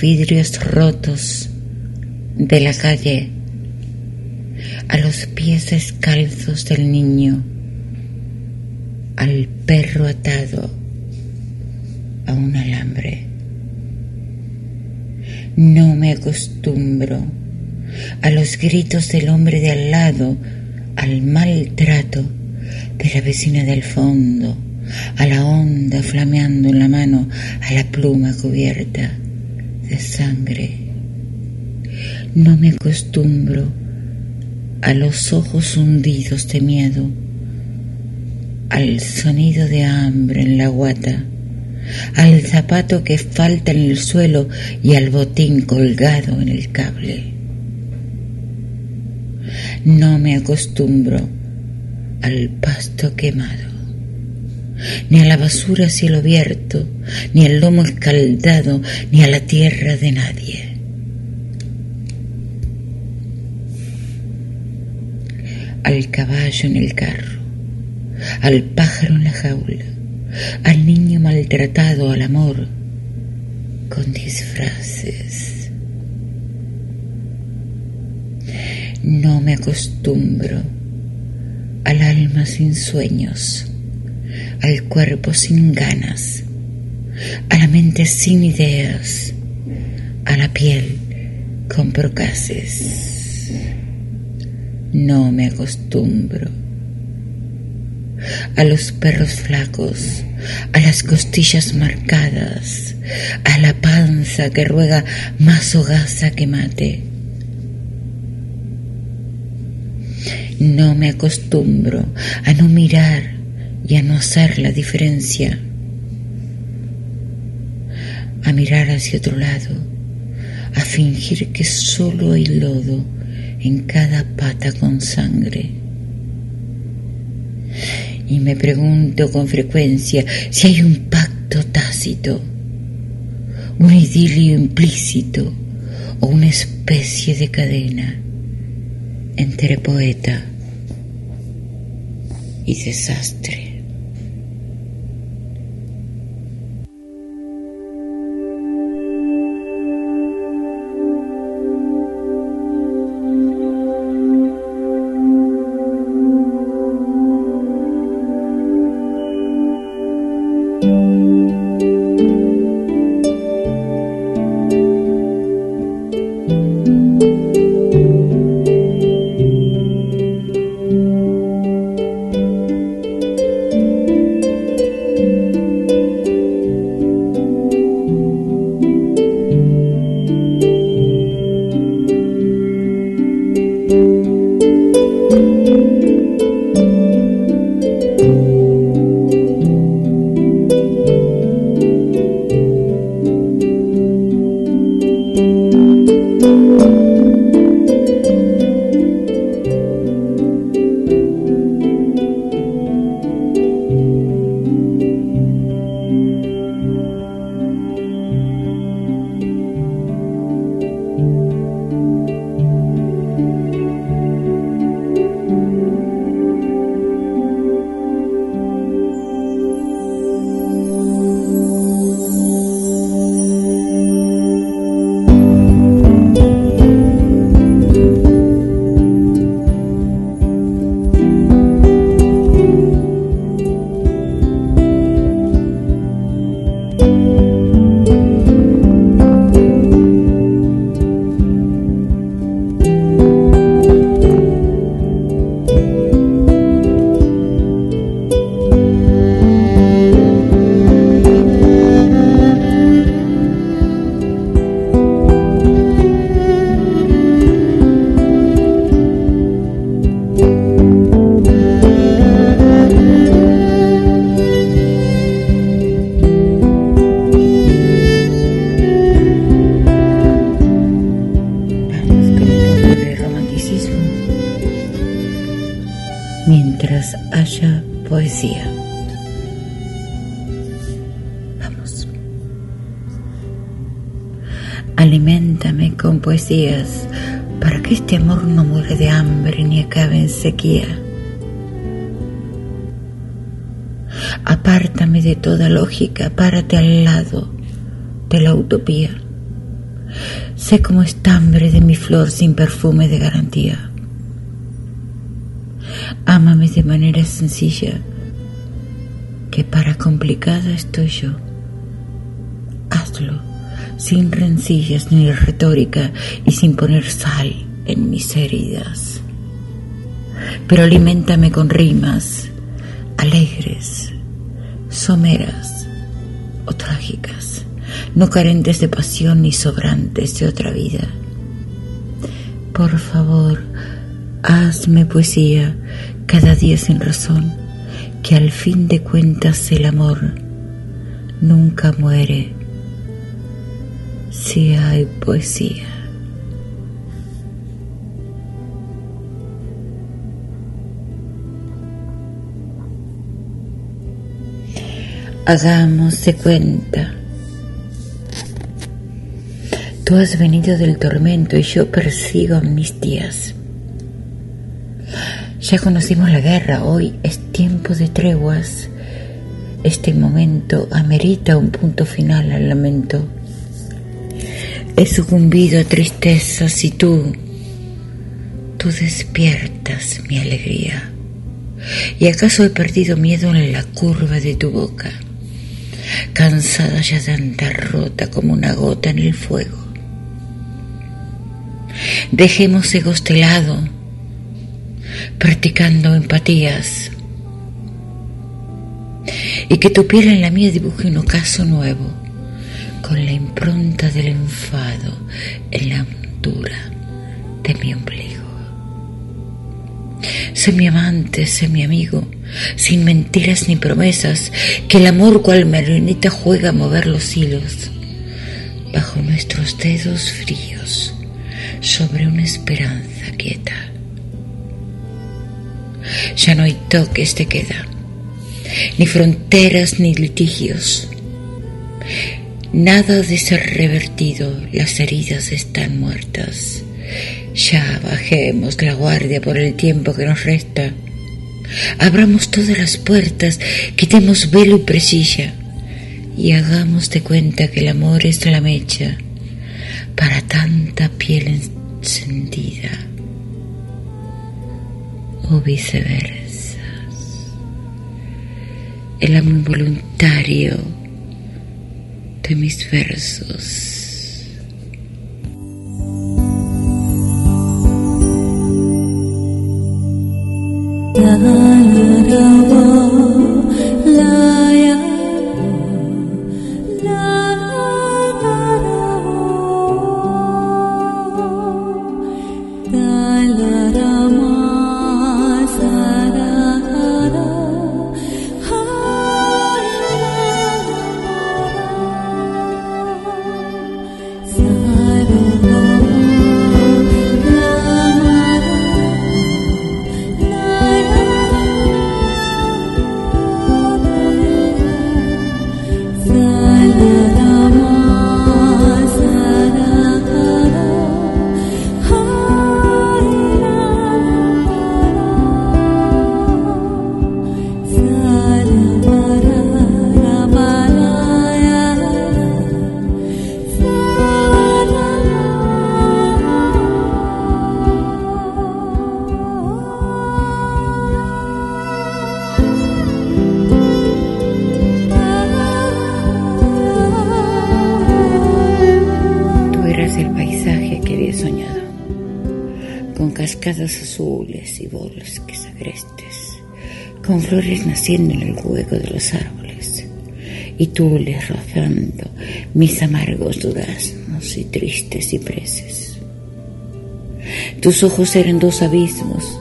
vidrios rotos de la calle, a los pies descalzos del niño, al perro atado a un alambre. No me acostumbro a los gritos del hombre de al lado, al maltrato de la vecina del fondo, a la onda flameando en la mano, a la pluma cubierta de sangre. No me acostumbro a los ojos hundidos de miedo, al sonido de hambre en la guata, al zapato que falta en el suelo y al botín colgado en el cable. No me acostumbro al pasto quemado, ni a la basura a cielo abierto, ni al lomo escaldado, ni a la tierra de nadie. Al caballo en el carro, al pájaro en la jaula, al niño maltratado, al amor con disfraces. No me acostumbro al alma sin sueños, al cuerpo sin ganas, a la mente sin ideas, a la piel con procaces. No me acostumbro a los perros flacos, a las costillas marcadas, a la panza que ruega más hogaza que mate. No me acostumbro a no mirar y a no hacer la diferencia, a mirar hacia otro lado, a fingir que solo hay lodo en cada pata con sangre y me pregunto con frecuencia si hay un pacto tácito, un idilio implícito o una especie de cadena entre poeta y desastre. De la utopía. Sé como estambre de mi flor sin perfume de garantía. Ámame de manera sencilla, que para complicada estoy yo. Hazlo sin rencillas ni retórica y sin poner sal en mis heridas. Pero aliméntame con rimas alegres, someras no carentes de pasión ni sobrantes de otra vida. Por favor, hazme poesía cada día sin razón, que al fin de cuentas el amor nunca muere si hay poesía. Hagamos de cuenta Tú has venido del tormento y yo persigo mis días. Ya conocimos la guerra, hoy es tiempo de treguas. Este momento amerita un punto final al lamento. He sucumbido a tristezas y tú, tú despiertas mi alegría. ¿Y acaso he perdido miedo en la curva de tu boca? Cansada ya de andar rota como una gota en el fuego. Dejemos egos de lado, practicando empatías. Y que tu piel en la mía dibuje un ocaso nuevo, con la impronta del enfado en la hondura de mi ombligo. Sé mi amante, sé mi amigo, sin mentiras ni promesas, que el amor cual marioneta juega a mover los hilos bajo nuestros dedos fríos sobre una esperanza quieta. Ya no hay toques de queda, ni fronteras ni litigios. Nada de ser revertido, las heridas están muertas. Ya bajemos la guardia por el tiempo que nos resta. Abramos todas las puertas, quitemos velo y presilla y hagamos de cuenta que el amor es la mecha para tanta piel encendida o viceversa. El amor involuntario de mis versos. Flores naciendo en el hueco de los árboles, y tules rozando mis amargos duraznos y tristes cipreses. Tus ojos eran dos abismos,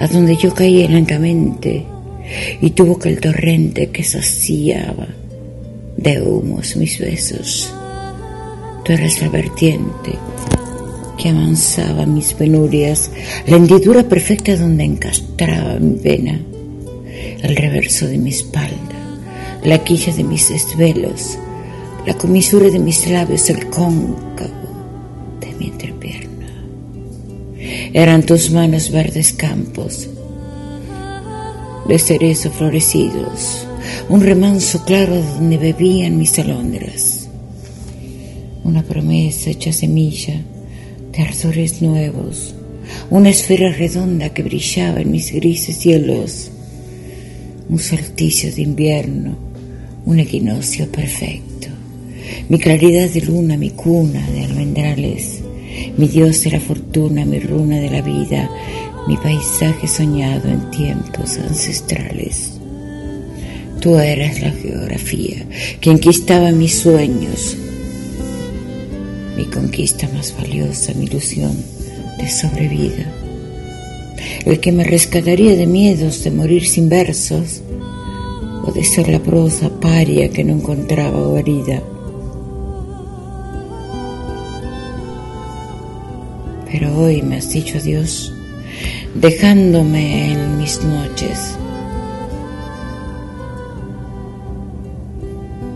a donde yo caía lentamente, y tu boca el torrente que saciaba de humos mis besos. Tú eras la vertiente que amansaba mis penurias, la hendidura perfecta donde encastraba mi vena, el reverso de mi espalda, la quilla de mis desvelos, la comisura de mis labios, el cóncavo de mi entrepierna. Eran tus manos verdes campos, de cerezo florecidos, un remanso claro donde bebían mis alondras, una promesa hecha semilla de ardores nuevos, una esfera redonda que brillaba en mis grises cielos, un solsticio de invierno, un equinoccio perfecto, mi claridad de luna, mi cuna de almendrales, mi dios de la fortuna, mi runa de la vida, mi paisaje soñado en tiempos ancestrales. Tú eras la geografía que enquistaba mis sueños, mi conquista más valiosa, mi ilusión de sobrevida, el que me rescataría de miedos de morir sin versos o de ser la prosa paria que no encontraba guarida. Pero hoy me has dicho adiós, dejándome en mis noches,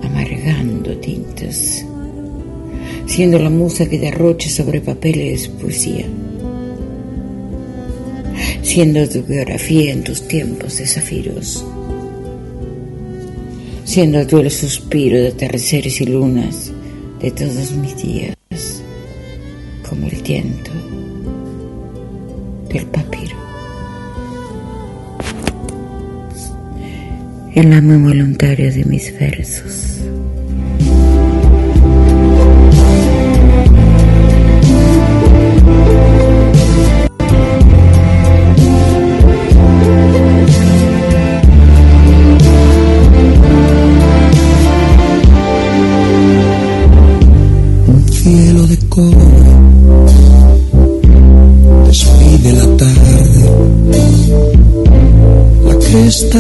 amargando tintas, siendo la musa que derroche sobre papeles poesía siendo tu biografía en tus tiempos de zafiros, siendo tú el suspiro de atardeceres y lunas de todos mis días, como el tiento del papiro. El amo involuntario de mis versos.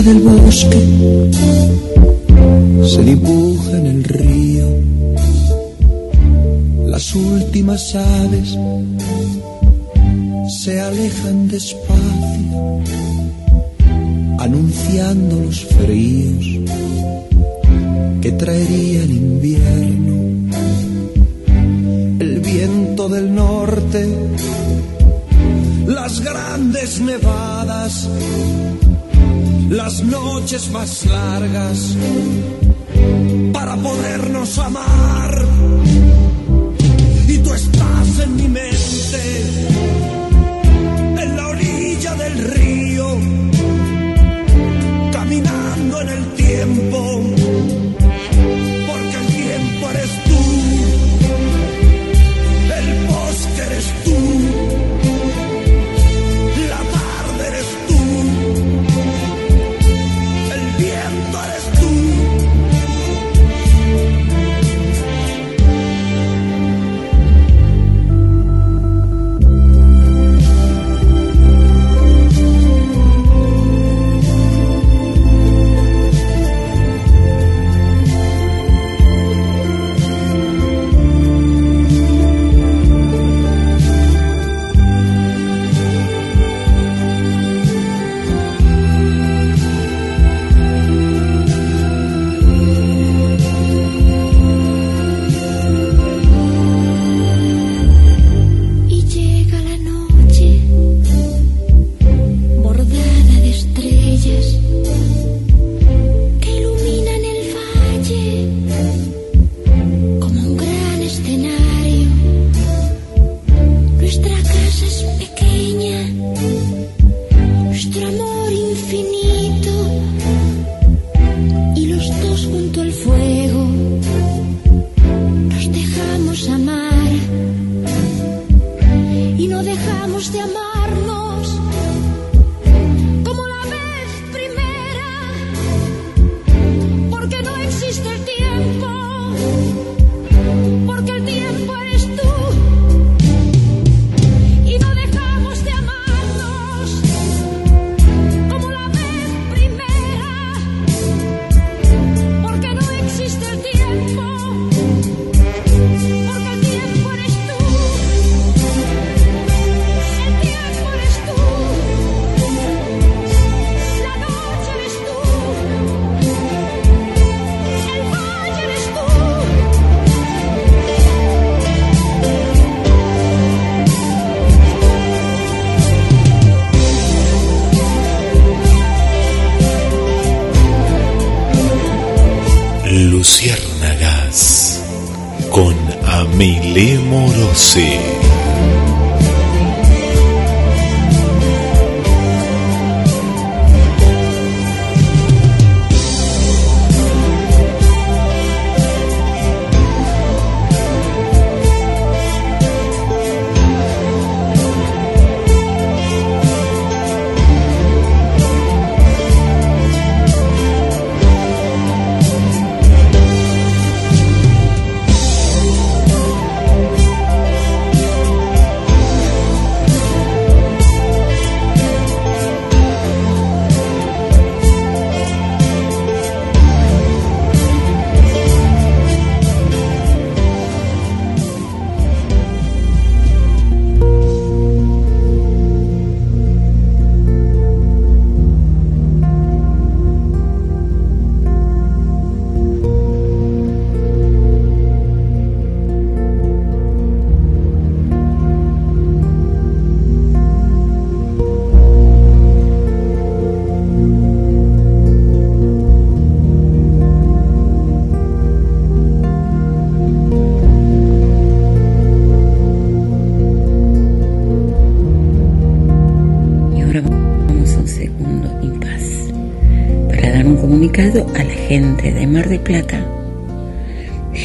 Del bosque. Se dibuja en el río. Las últimas aves se alejan despacio anunciando los fríos que traerían invierno. El viento del norte, las grandes nevadas, las noches más largas para podernos amar. Y tú estás en mi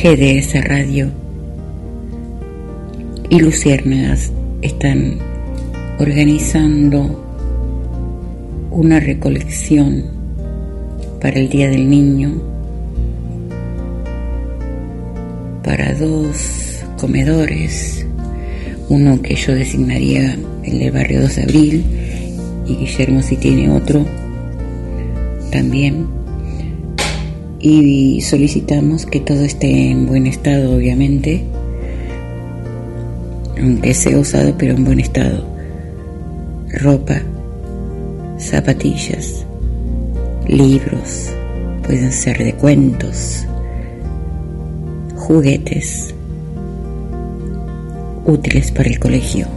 GDS Radio y Luciérnagas están organizando una recolección para el Día del Niño para dos comedores, uno que yo designaría el del barrio 2 de abril y Guillermo si tiene otro también. Y solicitamos que todo esté en buen estado, obviamente, aunque sea usado, pero en buen estado. Ropa, zapatillas, libros, pueden ser de cuentos, juguetes, útiles para el colegio,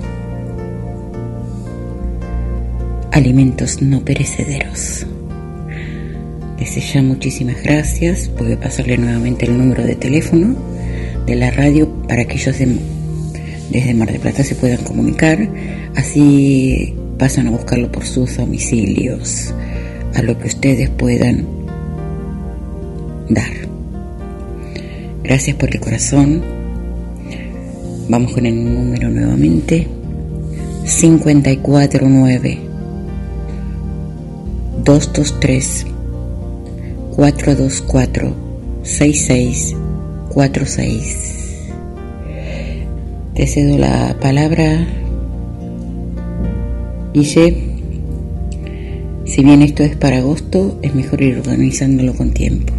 alimentos no perecederos. Desde ya muchísimas gracias. Voy a pasarle nuevamente el número de teléfono de la radio para que ellos de- desde Mar del Plata se puedan comunicar. Así pasan a buscarlo por sus domicilios, a lo que ustedes puedan dar. Gracias por el corazón. Vamos con el número nuevamente. 549 223 424 6646. Te cedo la palabra, Guille. Si bien esto es para agosto, es mejor ir organizándolo con tiempo.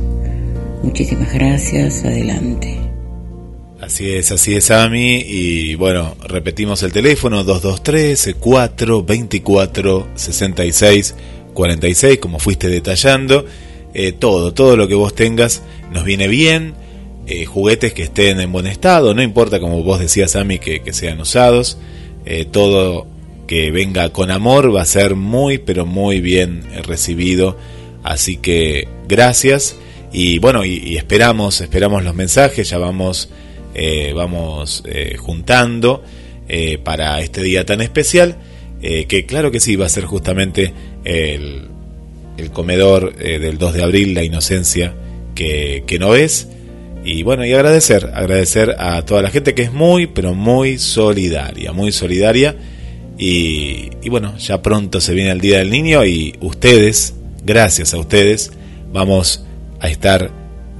Muchísimas gracias, adelante. Así es, así es, Ami. Y bueno, repetimos el teléfono 223-424-6646, como fuiste detallando. Eh, todo, todo lo que vos tengas nos viene bien. Eh, juguetes que estén en buen estado, no importa, como vos decías, Ami, que, que sean usados. Eh, todo que venga con amor va a ser muy, pero muy bien recibido. Así que gracias. Y bueno, y, y esperamos, esperamos los mensajes, ya vamos vamos juntando para este día tan especial, que claro que sí, va a ser justamente el, el comedor eh, del 2 de abril, la inocencia que, que no ves. Y bueno, y agradecer, agradecer a toda la gente que es muy, pero muy solidaria, muy solidaria. Y, y bueno, ya pronto se viene el Día del Niño y ustedes, gracias a ustedes, vamos a estar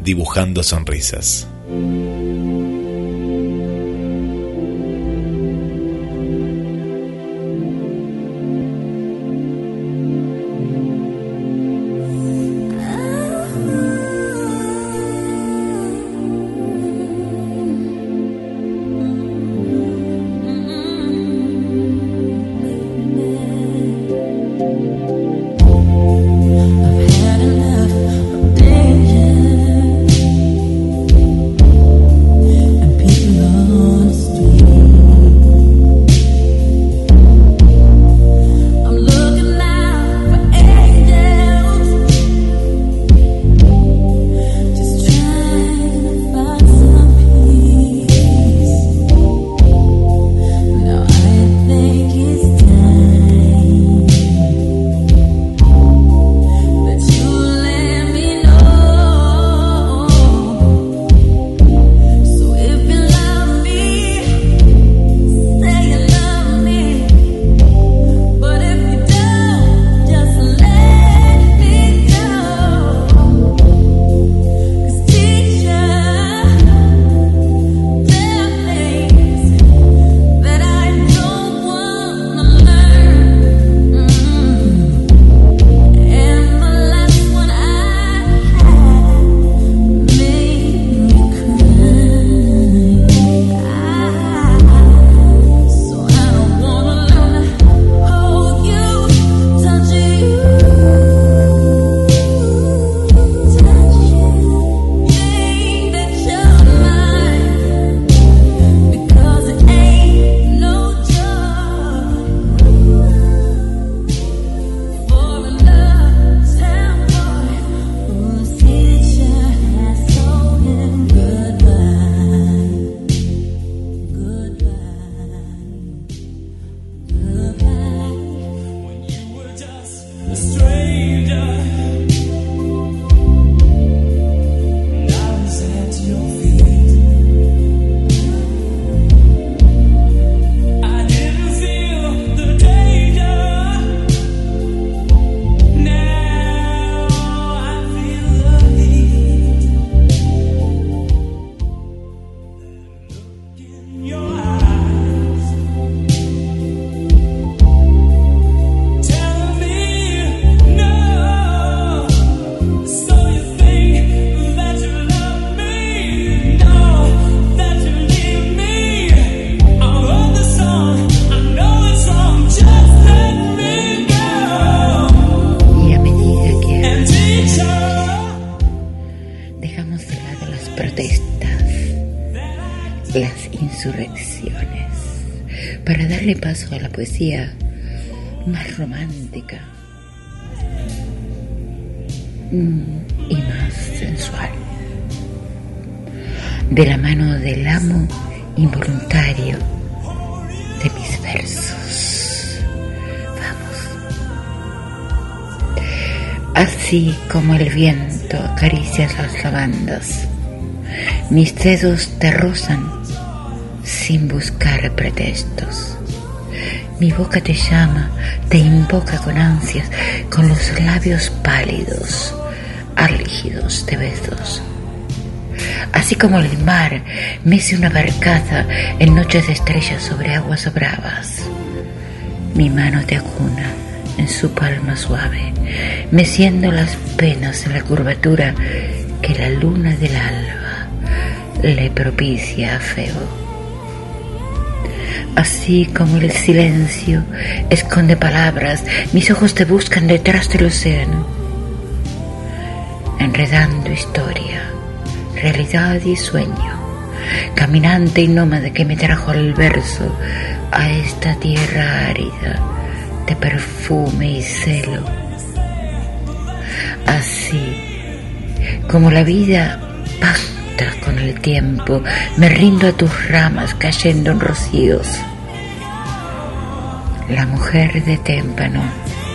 dibujando sonrisas. Más romántica mm, y más sensual. De la mano del amo involuntario de mis versos. Vamos. Así como el viento acaricia las lavandas, mis dedos te rozan sin buscar pretextos. Mi boca te llama, te invoca con ansias, con los labios pálidos, álgidos de besos. Así como el mar mece una barcaza en noches de estrellas sobre aguas bravas. Mi mano te acuna en su palma suave, meciendo las penas en la curvatura que la luna del alba le propicia a Febo. Así como el silencio esconde palabras, mis ojos te buscan detrás del océano, enredando historia, realidad y sueño, caminante y nómada que me trajo al verso a esta tierra árida de perfume y celo. Así como la vida pasa con el tiempo, me rindo a tus ramas cayendo en rocíos. La mujer de témpano,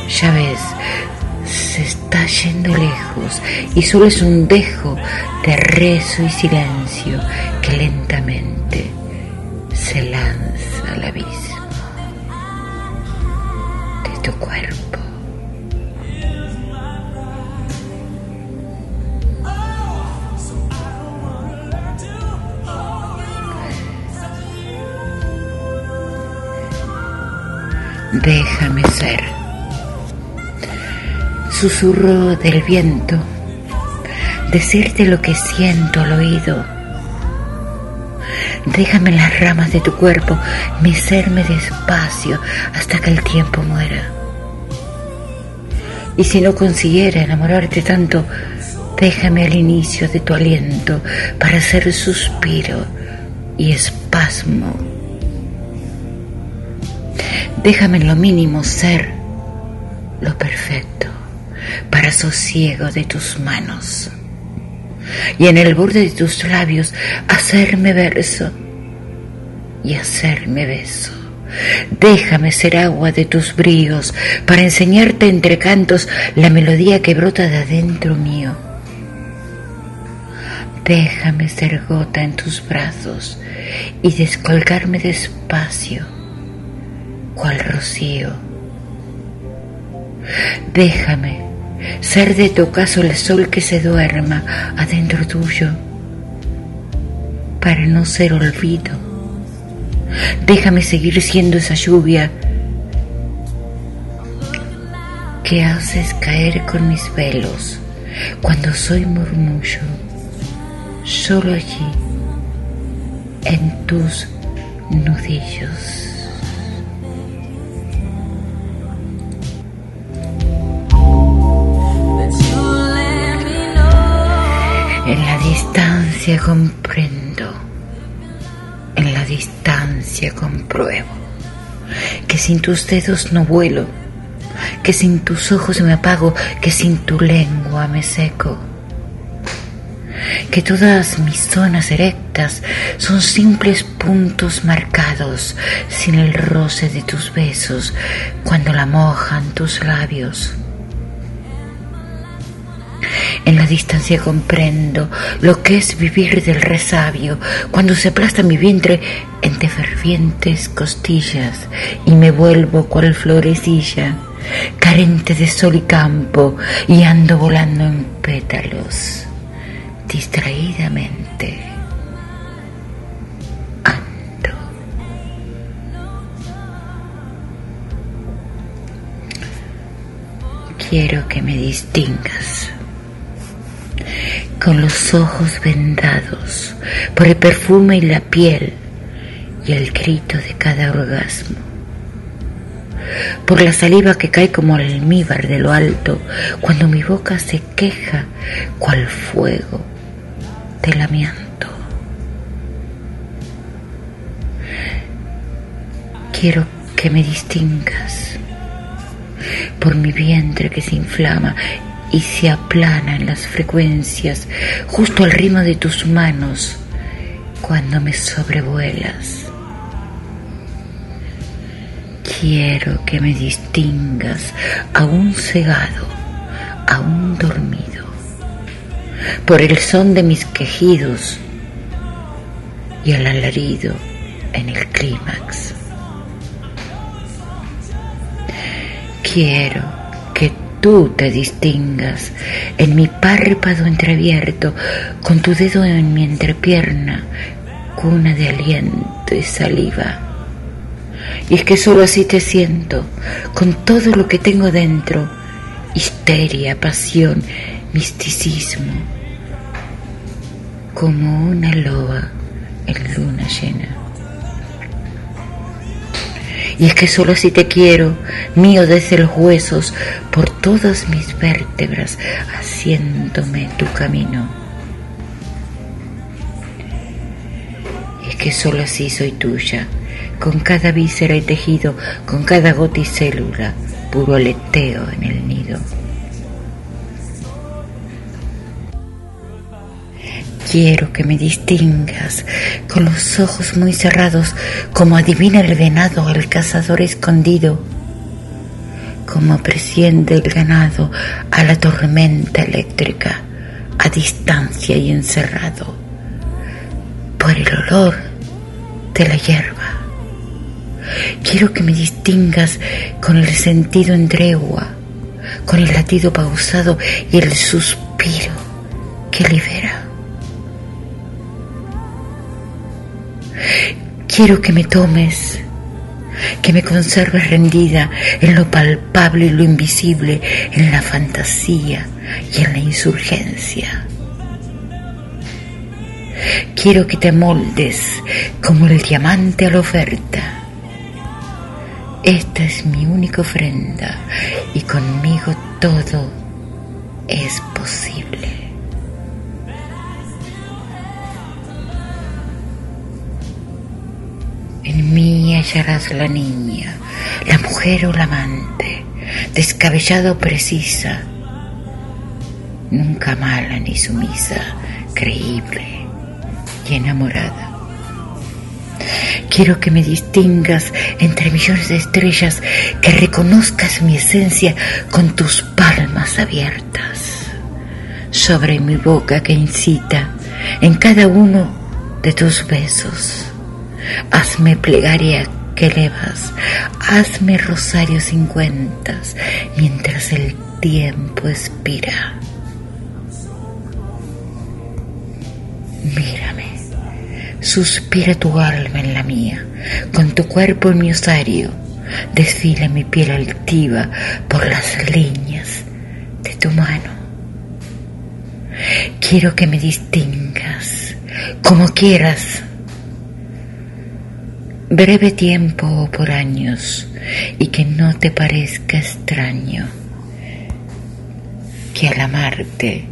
ya ves, se está yendo lejos y solo es un dejo de rezo y silencio que lentamente se lanza al abismo de tu cuerpo. Déjame ser. Susurro del viento, decirte lo que siento al oído. Déjame las ramas de tu cuerpo mecerme despacio hasta que el tiempo muera. Y si no consiguiera enamorarte tanto, déjame al inicio de tu aliento para hacer suspiro y espasmo Déjame en lo mínimo ser lo perfecto para sosiego de tus manos y en el borde de tus labios hacerme verso y hacerme beso. Déjame ser agua de tus bríos para enseñarte entre cantos la melodía que brota de adentro mío. Déjame ser gota en tus brazos y descolgarme despacio cual rocío. Déjame ser de tu ocaso el sol que se duerma adentro tuyo, para no ser olvido. Déjame seguir siendo esa lluvia que haces caer con mis velos cuando soy murmullo, solo allí, en tus nudillos. Comprendo, en la distancia compruebo que sin tus dedos no vuelo, que sin tus ojos me apago, que sin tu lengua me seco, que todas mis zonas erectas son simples puntos marcados sin el roce de tus besos cuando la mojan tus labios. En la distancia comprendo lo que es vivir del resabio cuando se aplasta mi vientre entre fervientes costillas y me vuelvo cual florecilla, carente de sol y campo y ando volando en pétalos, distraídamente. Ando. Quiero que me distingas con los ojos vendados por el perfume y la piel y el grito de cada orgasmo, por la saliva que cae como almíbar de lo alto cuando mi boca se queja cual fuego del amianto. Quiero que me distingas por mi vientre que se inflama y se aplana en las frecuencias justo al ritmo de tus manos cuando me sobrevuelas. Quiero que me distingas aún cegado, aún dormido, por el son de mis quejidos y el alarido en el clímax. Quiero tú te distingas en mi párpado entreabierto, con tu dedo en mi entrepierna, cuna de aliento y saliva. Y es que solo así te siento, con todo lo que tengo dentro, histeria, pasión, misticismo, como una loba en luna llena. Y es que solo así te quiero, mío desde los huesos, por todas mis vértebras, haciéndome tu camino. Y es que solo así soy tuya, con cada víscera y tejido, con cada gota y célula, puro aleteo en el nido. Quiero que me distingas con los ojos muy cerrados, como adivina el venado al cazador escondido, como presiente el ganado a la tormenta eléctrica, a distancia y encerrado, por el olor de la hierba. Quiero que me distingas con el sentido en tregua, con el latido pausado y el suspiro que libera. Quiero que me tomes, que me conserves rendida en lo palpable y lo invisible, en la fantasía y en la insurgencia. Quiero que te moldes como el diamante a la oferta. Esta es mi única ofrenda y conmigo todo es posible. En mí hallarás la niña, la mujer o la amante, descabellada o precisa, nunca mala ni sumisa, creíble y enamorada. Quiero que me distingas entre millones de estrellas, que reconozcas mi esencia con tus palmas abiertas, sobre mi boca que incita en cada uno de tus besos. Hazme plegaria que elevas, hazme rosario sin cuentas, mientras el tiempo expira. Mírame, suspira tu alma en la mía, con tu cuerpo en mi osario, desfila mi piel altiva por las líneas de tu mano. Quiero que me distingas, como quieras, breve tiempo o por años, y que no te parezca extraño que al amarte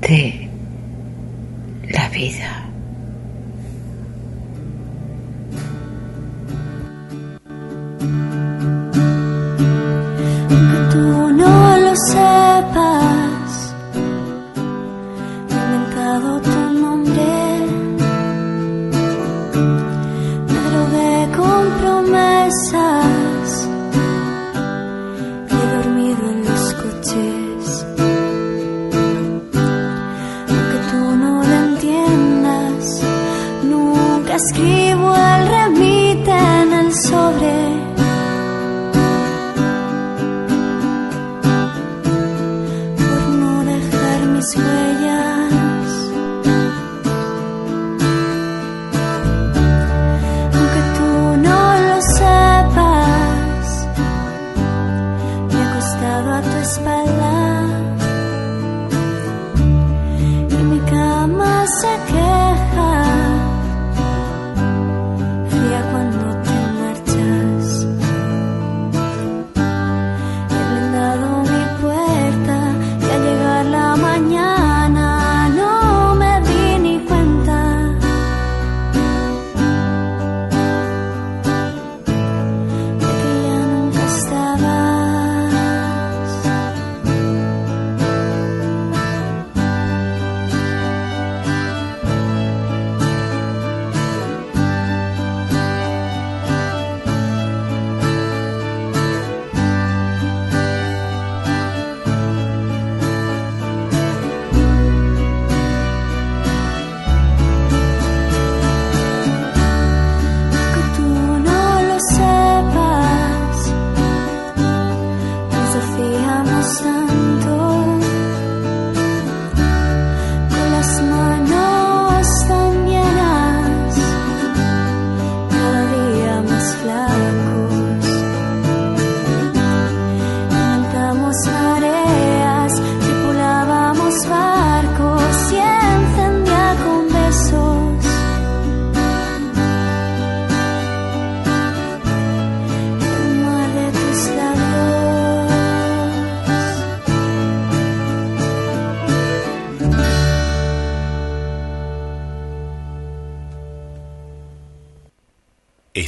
te la vida. Aunque tú no lo sepas, he inventado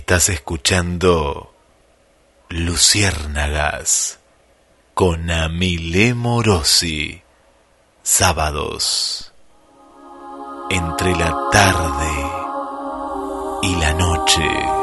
Estás escuchando Luciérnagas con Amile Morosi. Sábados. Entre la tarde y la noche.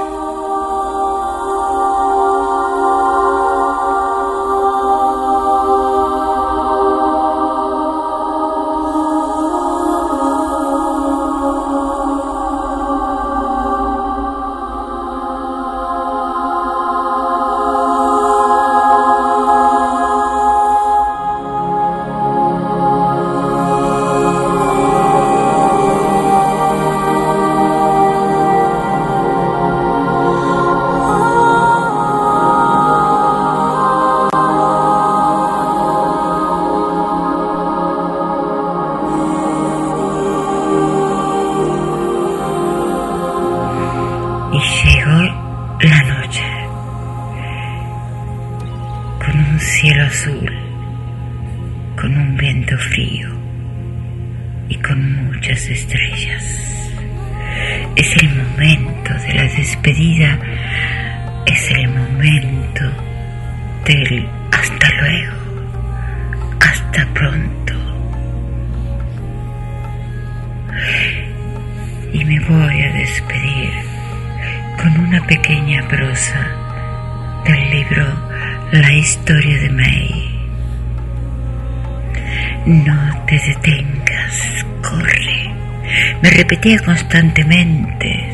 Repetía constantemente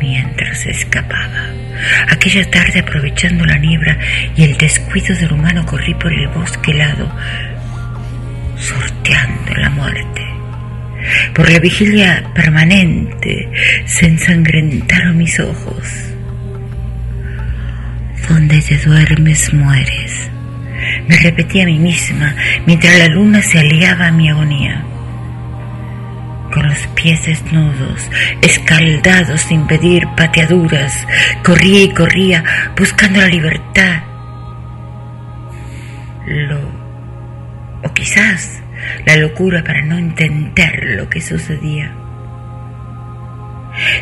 mientras escapaba. Aquella tarde, aprovechando la niebla y el descuido del humano, corrí por el bosque helado, sorteando la muerte. Por la vigilia permanente se ensangrentaron mis ojos. Donde te duermes mueres. Me repetí a mí misma mientras la luna se aliaba a mi agonía. Pies desnudos, escaldados sin pedir pateaduras, corría y corría buscando la libertad. Lo... o quizás la locura para no entender lo que sucedía.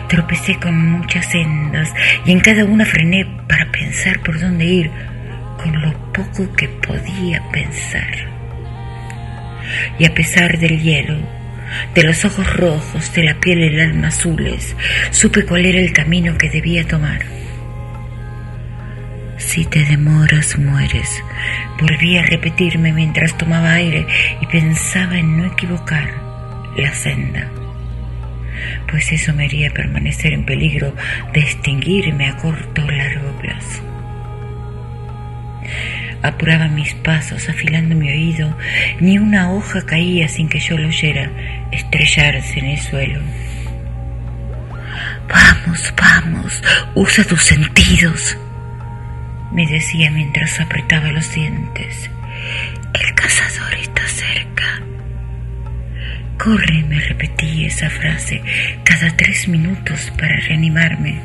Tropecé con muchas sendas y en cada una frené para pensar por dónde ir con lo poco que podía pensar. Y a pesar del hielo, de los ojos rojos, de la piel y el alma azules, supe cuál era el camino que debía tomar. Si te demoras, mueres. Volví a repetirme mientras tomaba aire y pensaba en no equivocar la senda, pues eso me haría permanecer en peligro de extinguirme a corto o largo plazo. Apuraba mis pasos, afilando mi oído, ni una hoja caía sin que yo lo oyera estrellarse en el suelo. Vamos, vamos, usa tus sentidos me decía mientras apretaba los dientes. El cazador está cerca. Corre, me repetí esa frase cada tres minutos para reanimarme.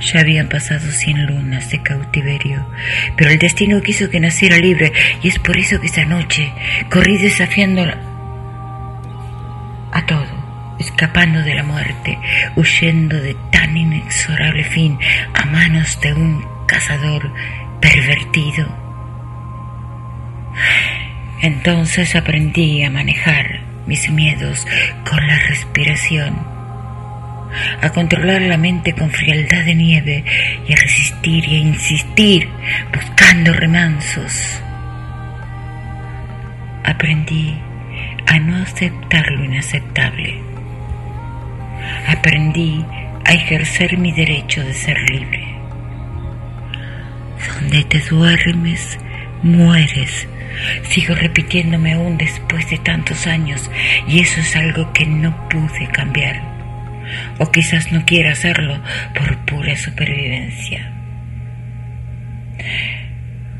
Ya habían pasado cien lunas de cautiverio, pero el destino quiso que naciera libre y es por eso que esa noche corrí desafiando a todo, escapando de la muerte, huyendo de tan inexorable fin a manos de un cazador pervertido. Entonces aprendí a manejar mis miedos con la respiración, a controlar la mente con frialdad de nieve y a resistir y a insistir buscando remansos. Aprendí a no aceptar lo inaceptable. Aprendí a ejercer mi derecho de ser libre. Donde te duermes, mueres. Sigo repitiéndome aún después de tantos años y eso es algo que no pude cambiar. O quizás no quiera hacerlo por pura supervivencia.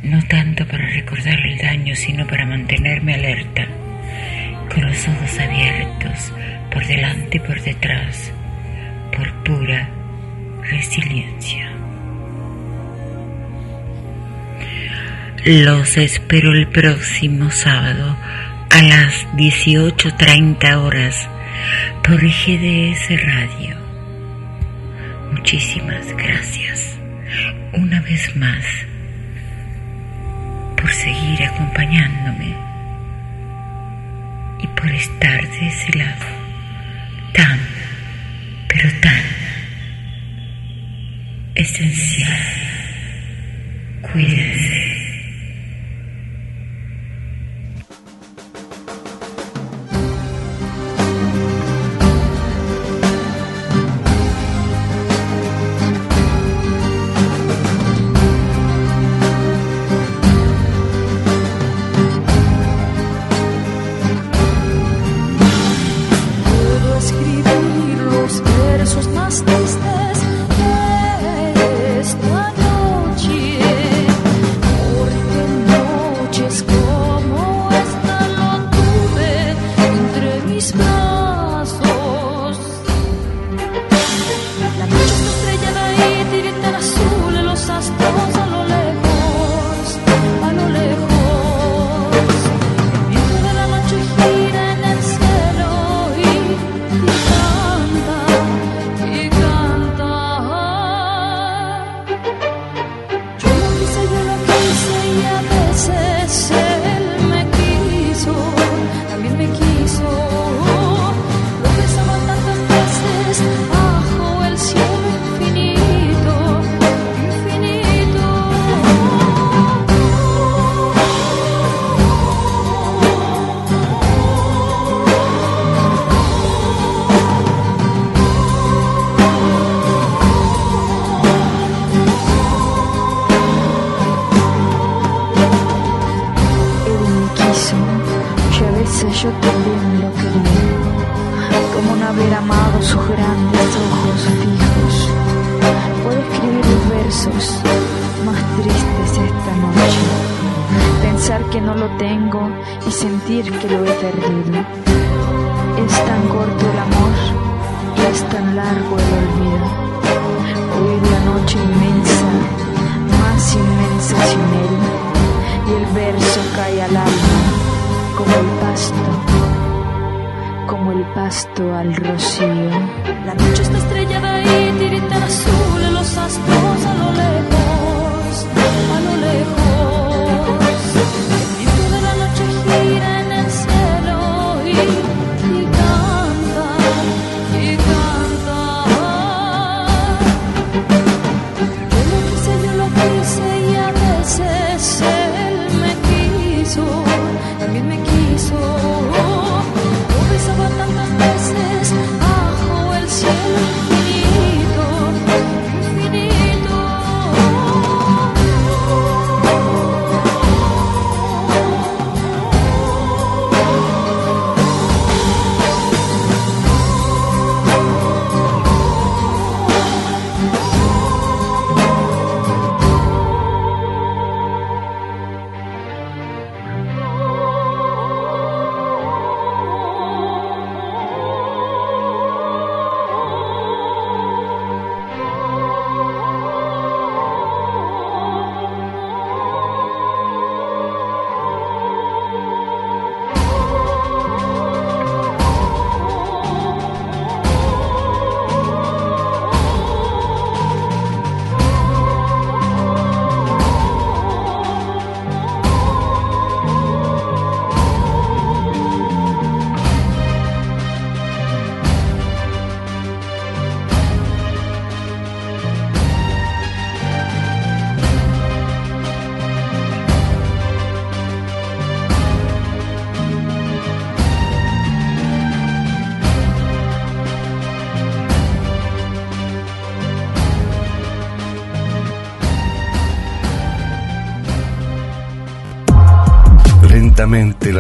No tanto para recordar el daño, sino para mantenerme alerta, con los ojos abiertos por delante y por detrás, por pura resiliencia. Los espero el próximo sábado a las 18.30 horas por GDS Radio. Muchísimas gracias una vez más por seguir acompañándome y por estar de ese lado, tan, pero tan esencial. Cuídense.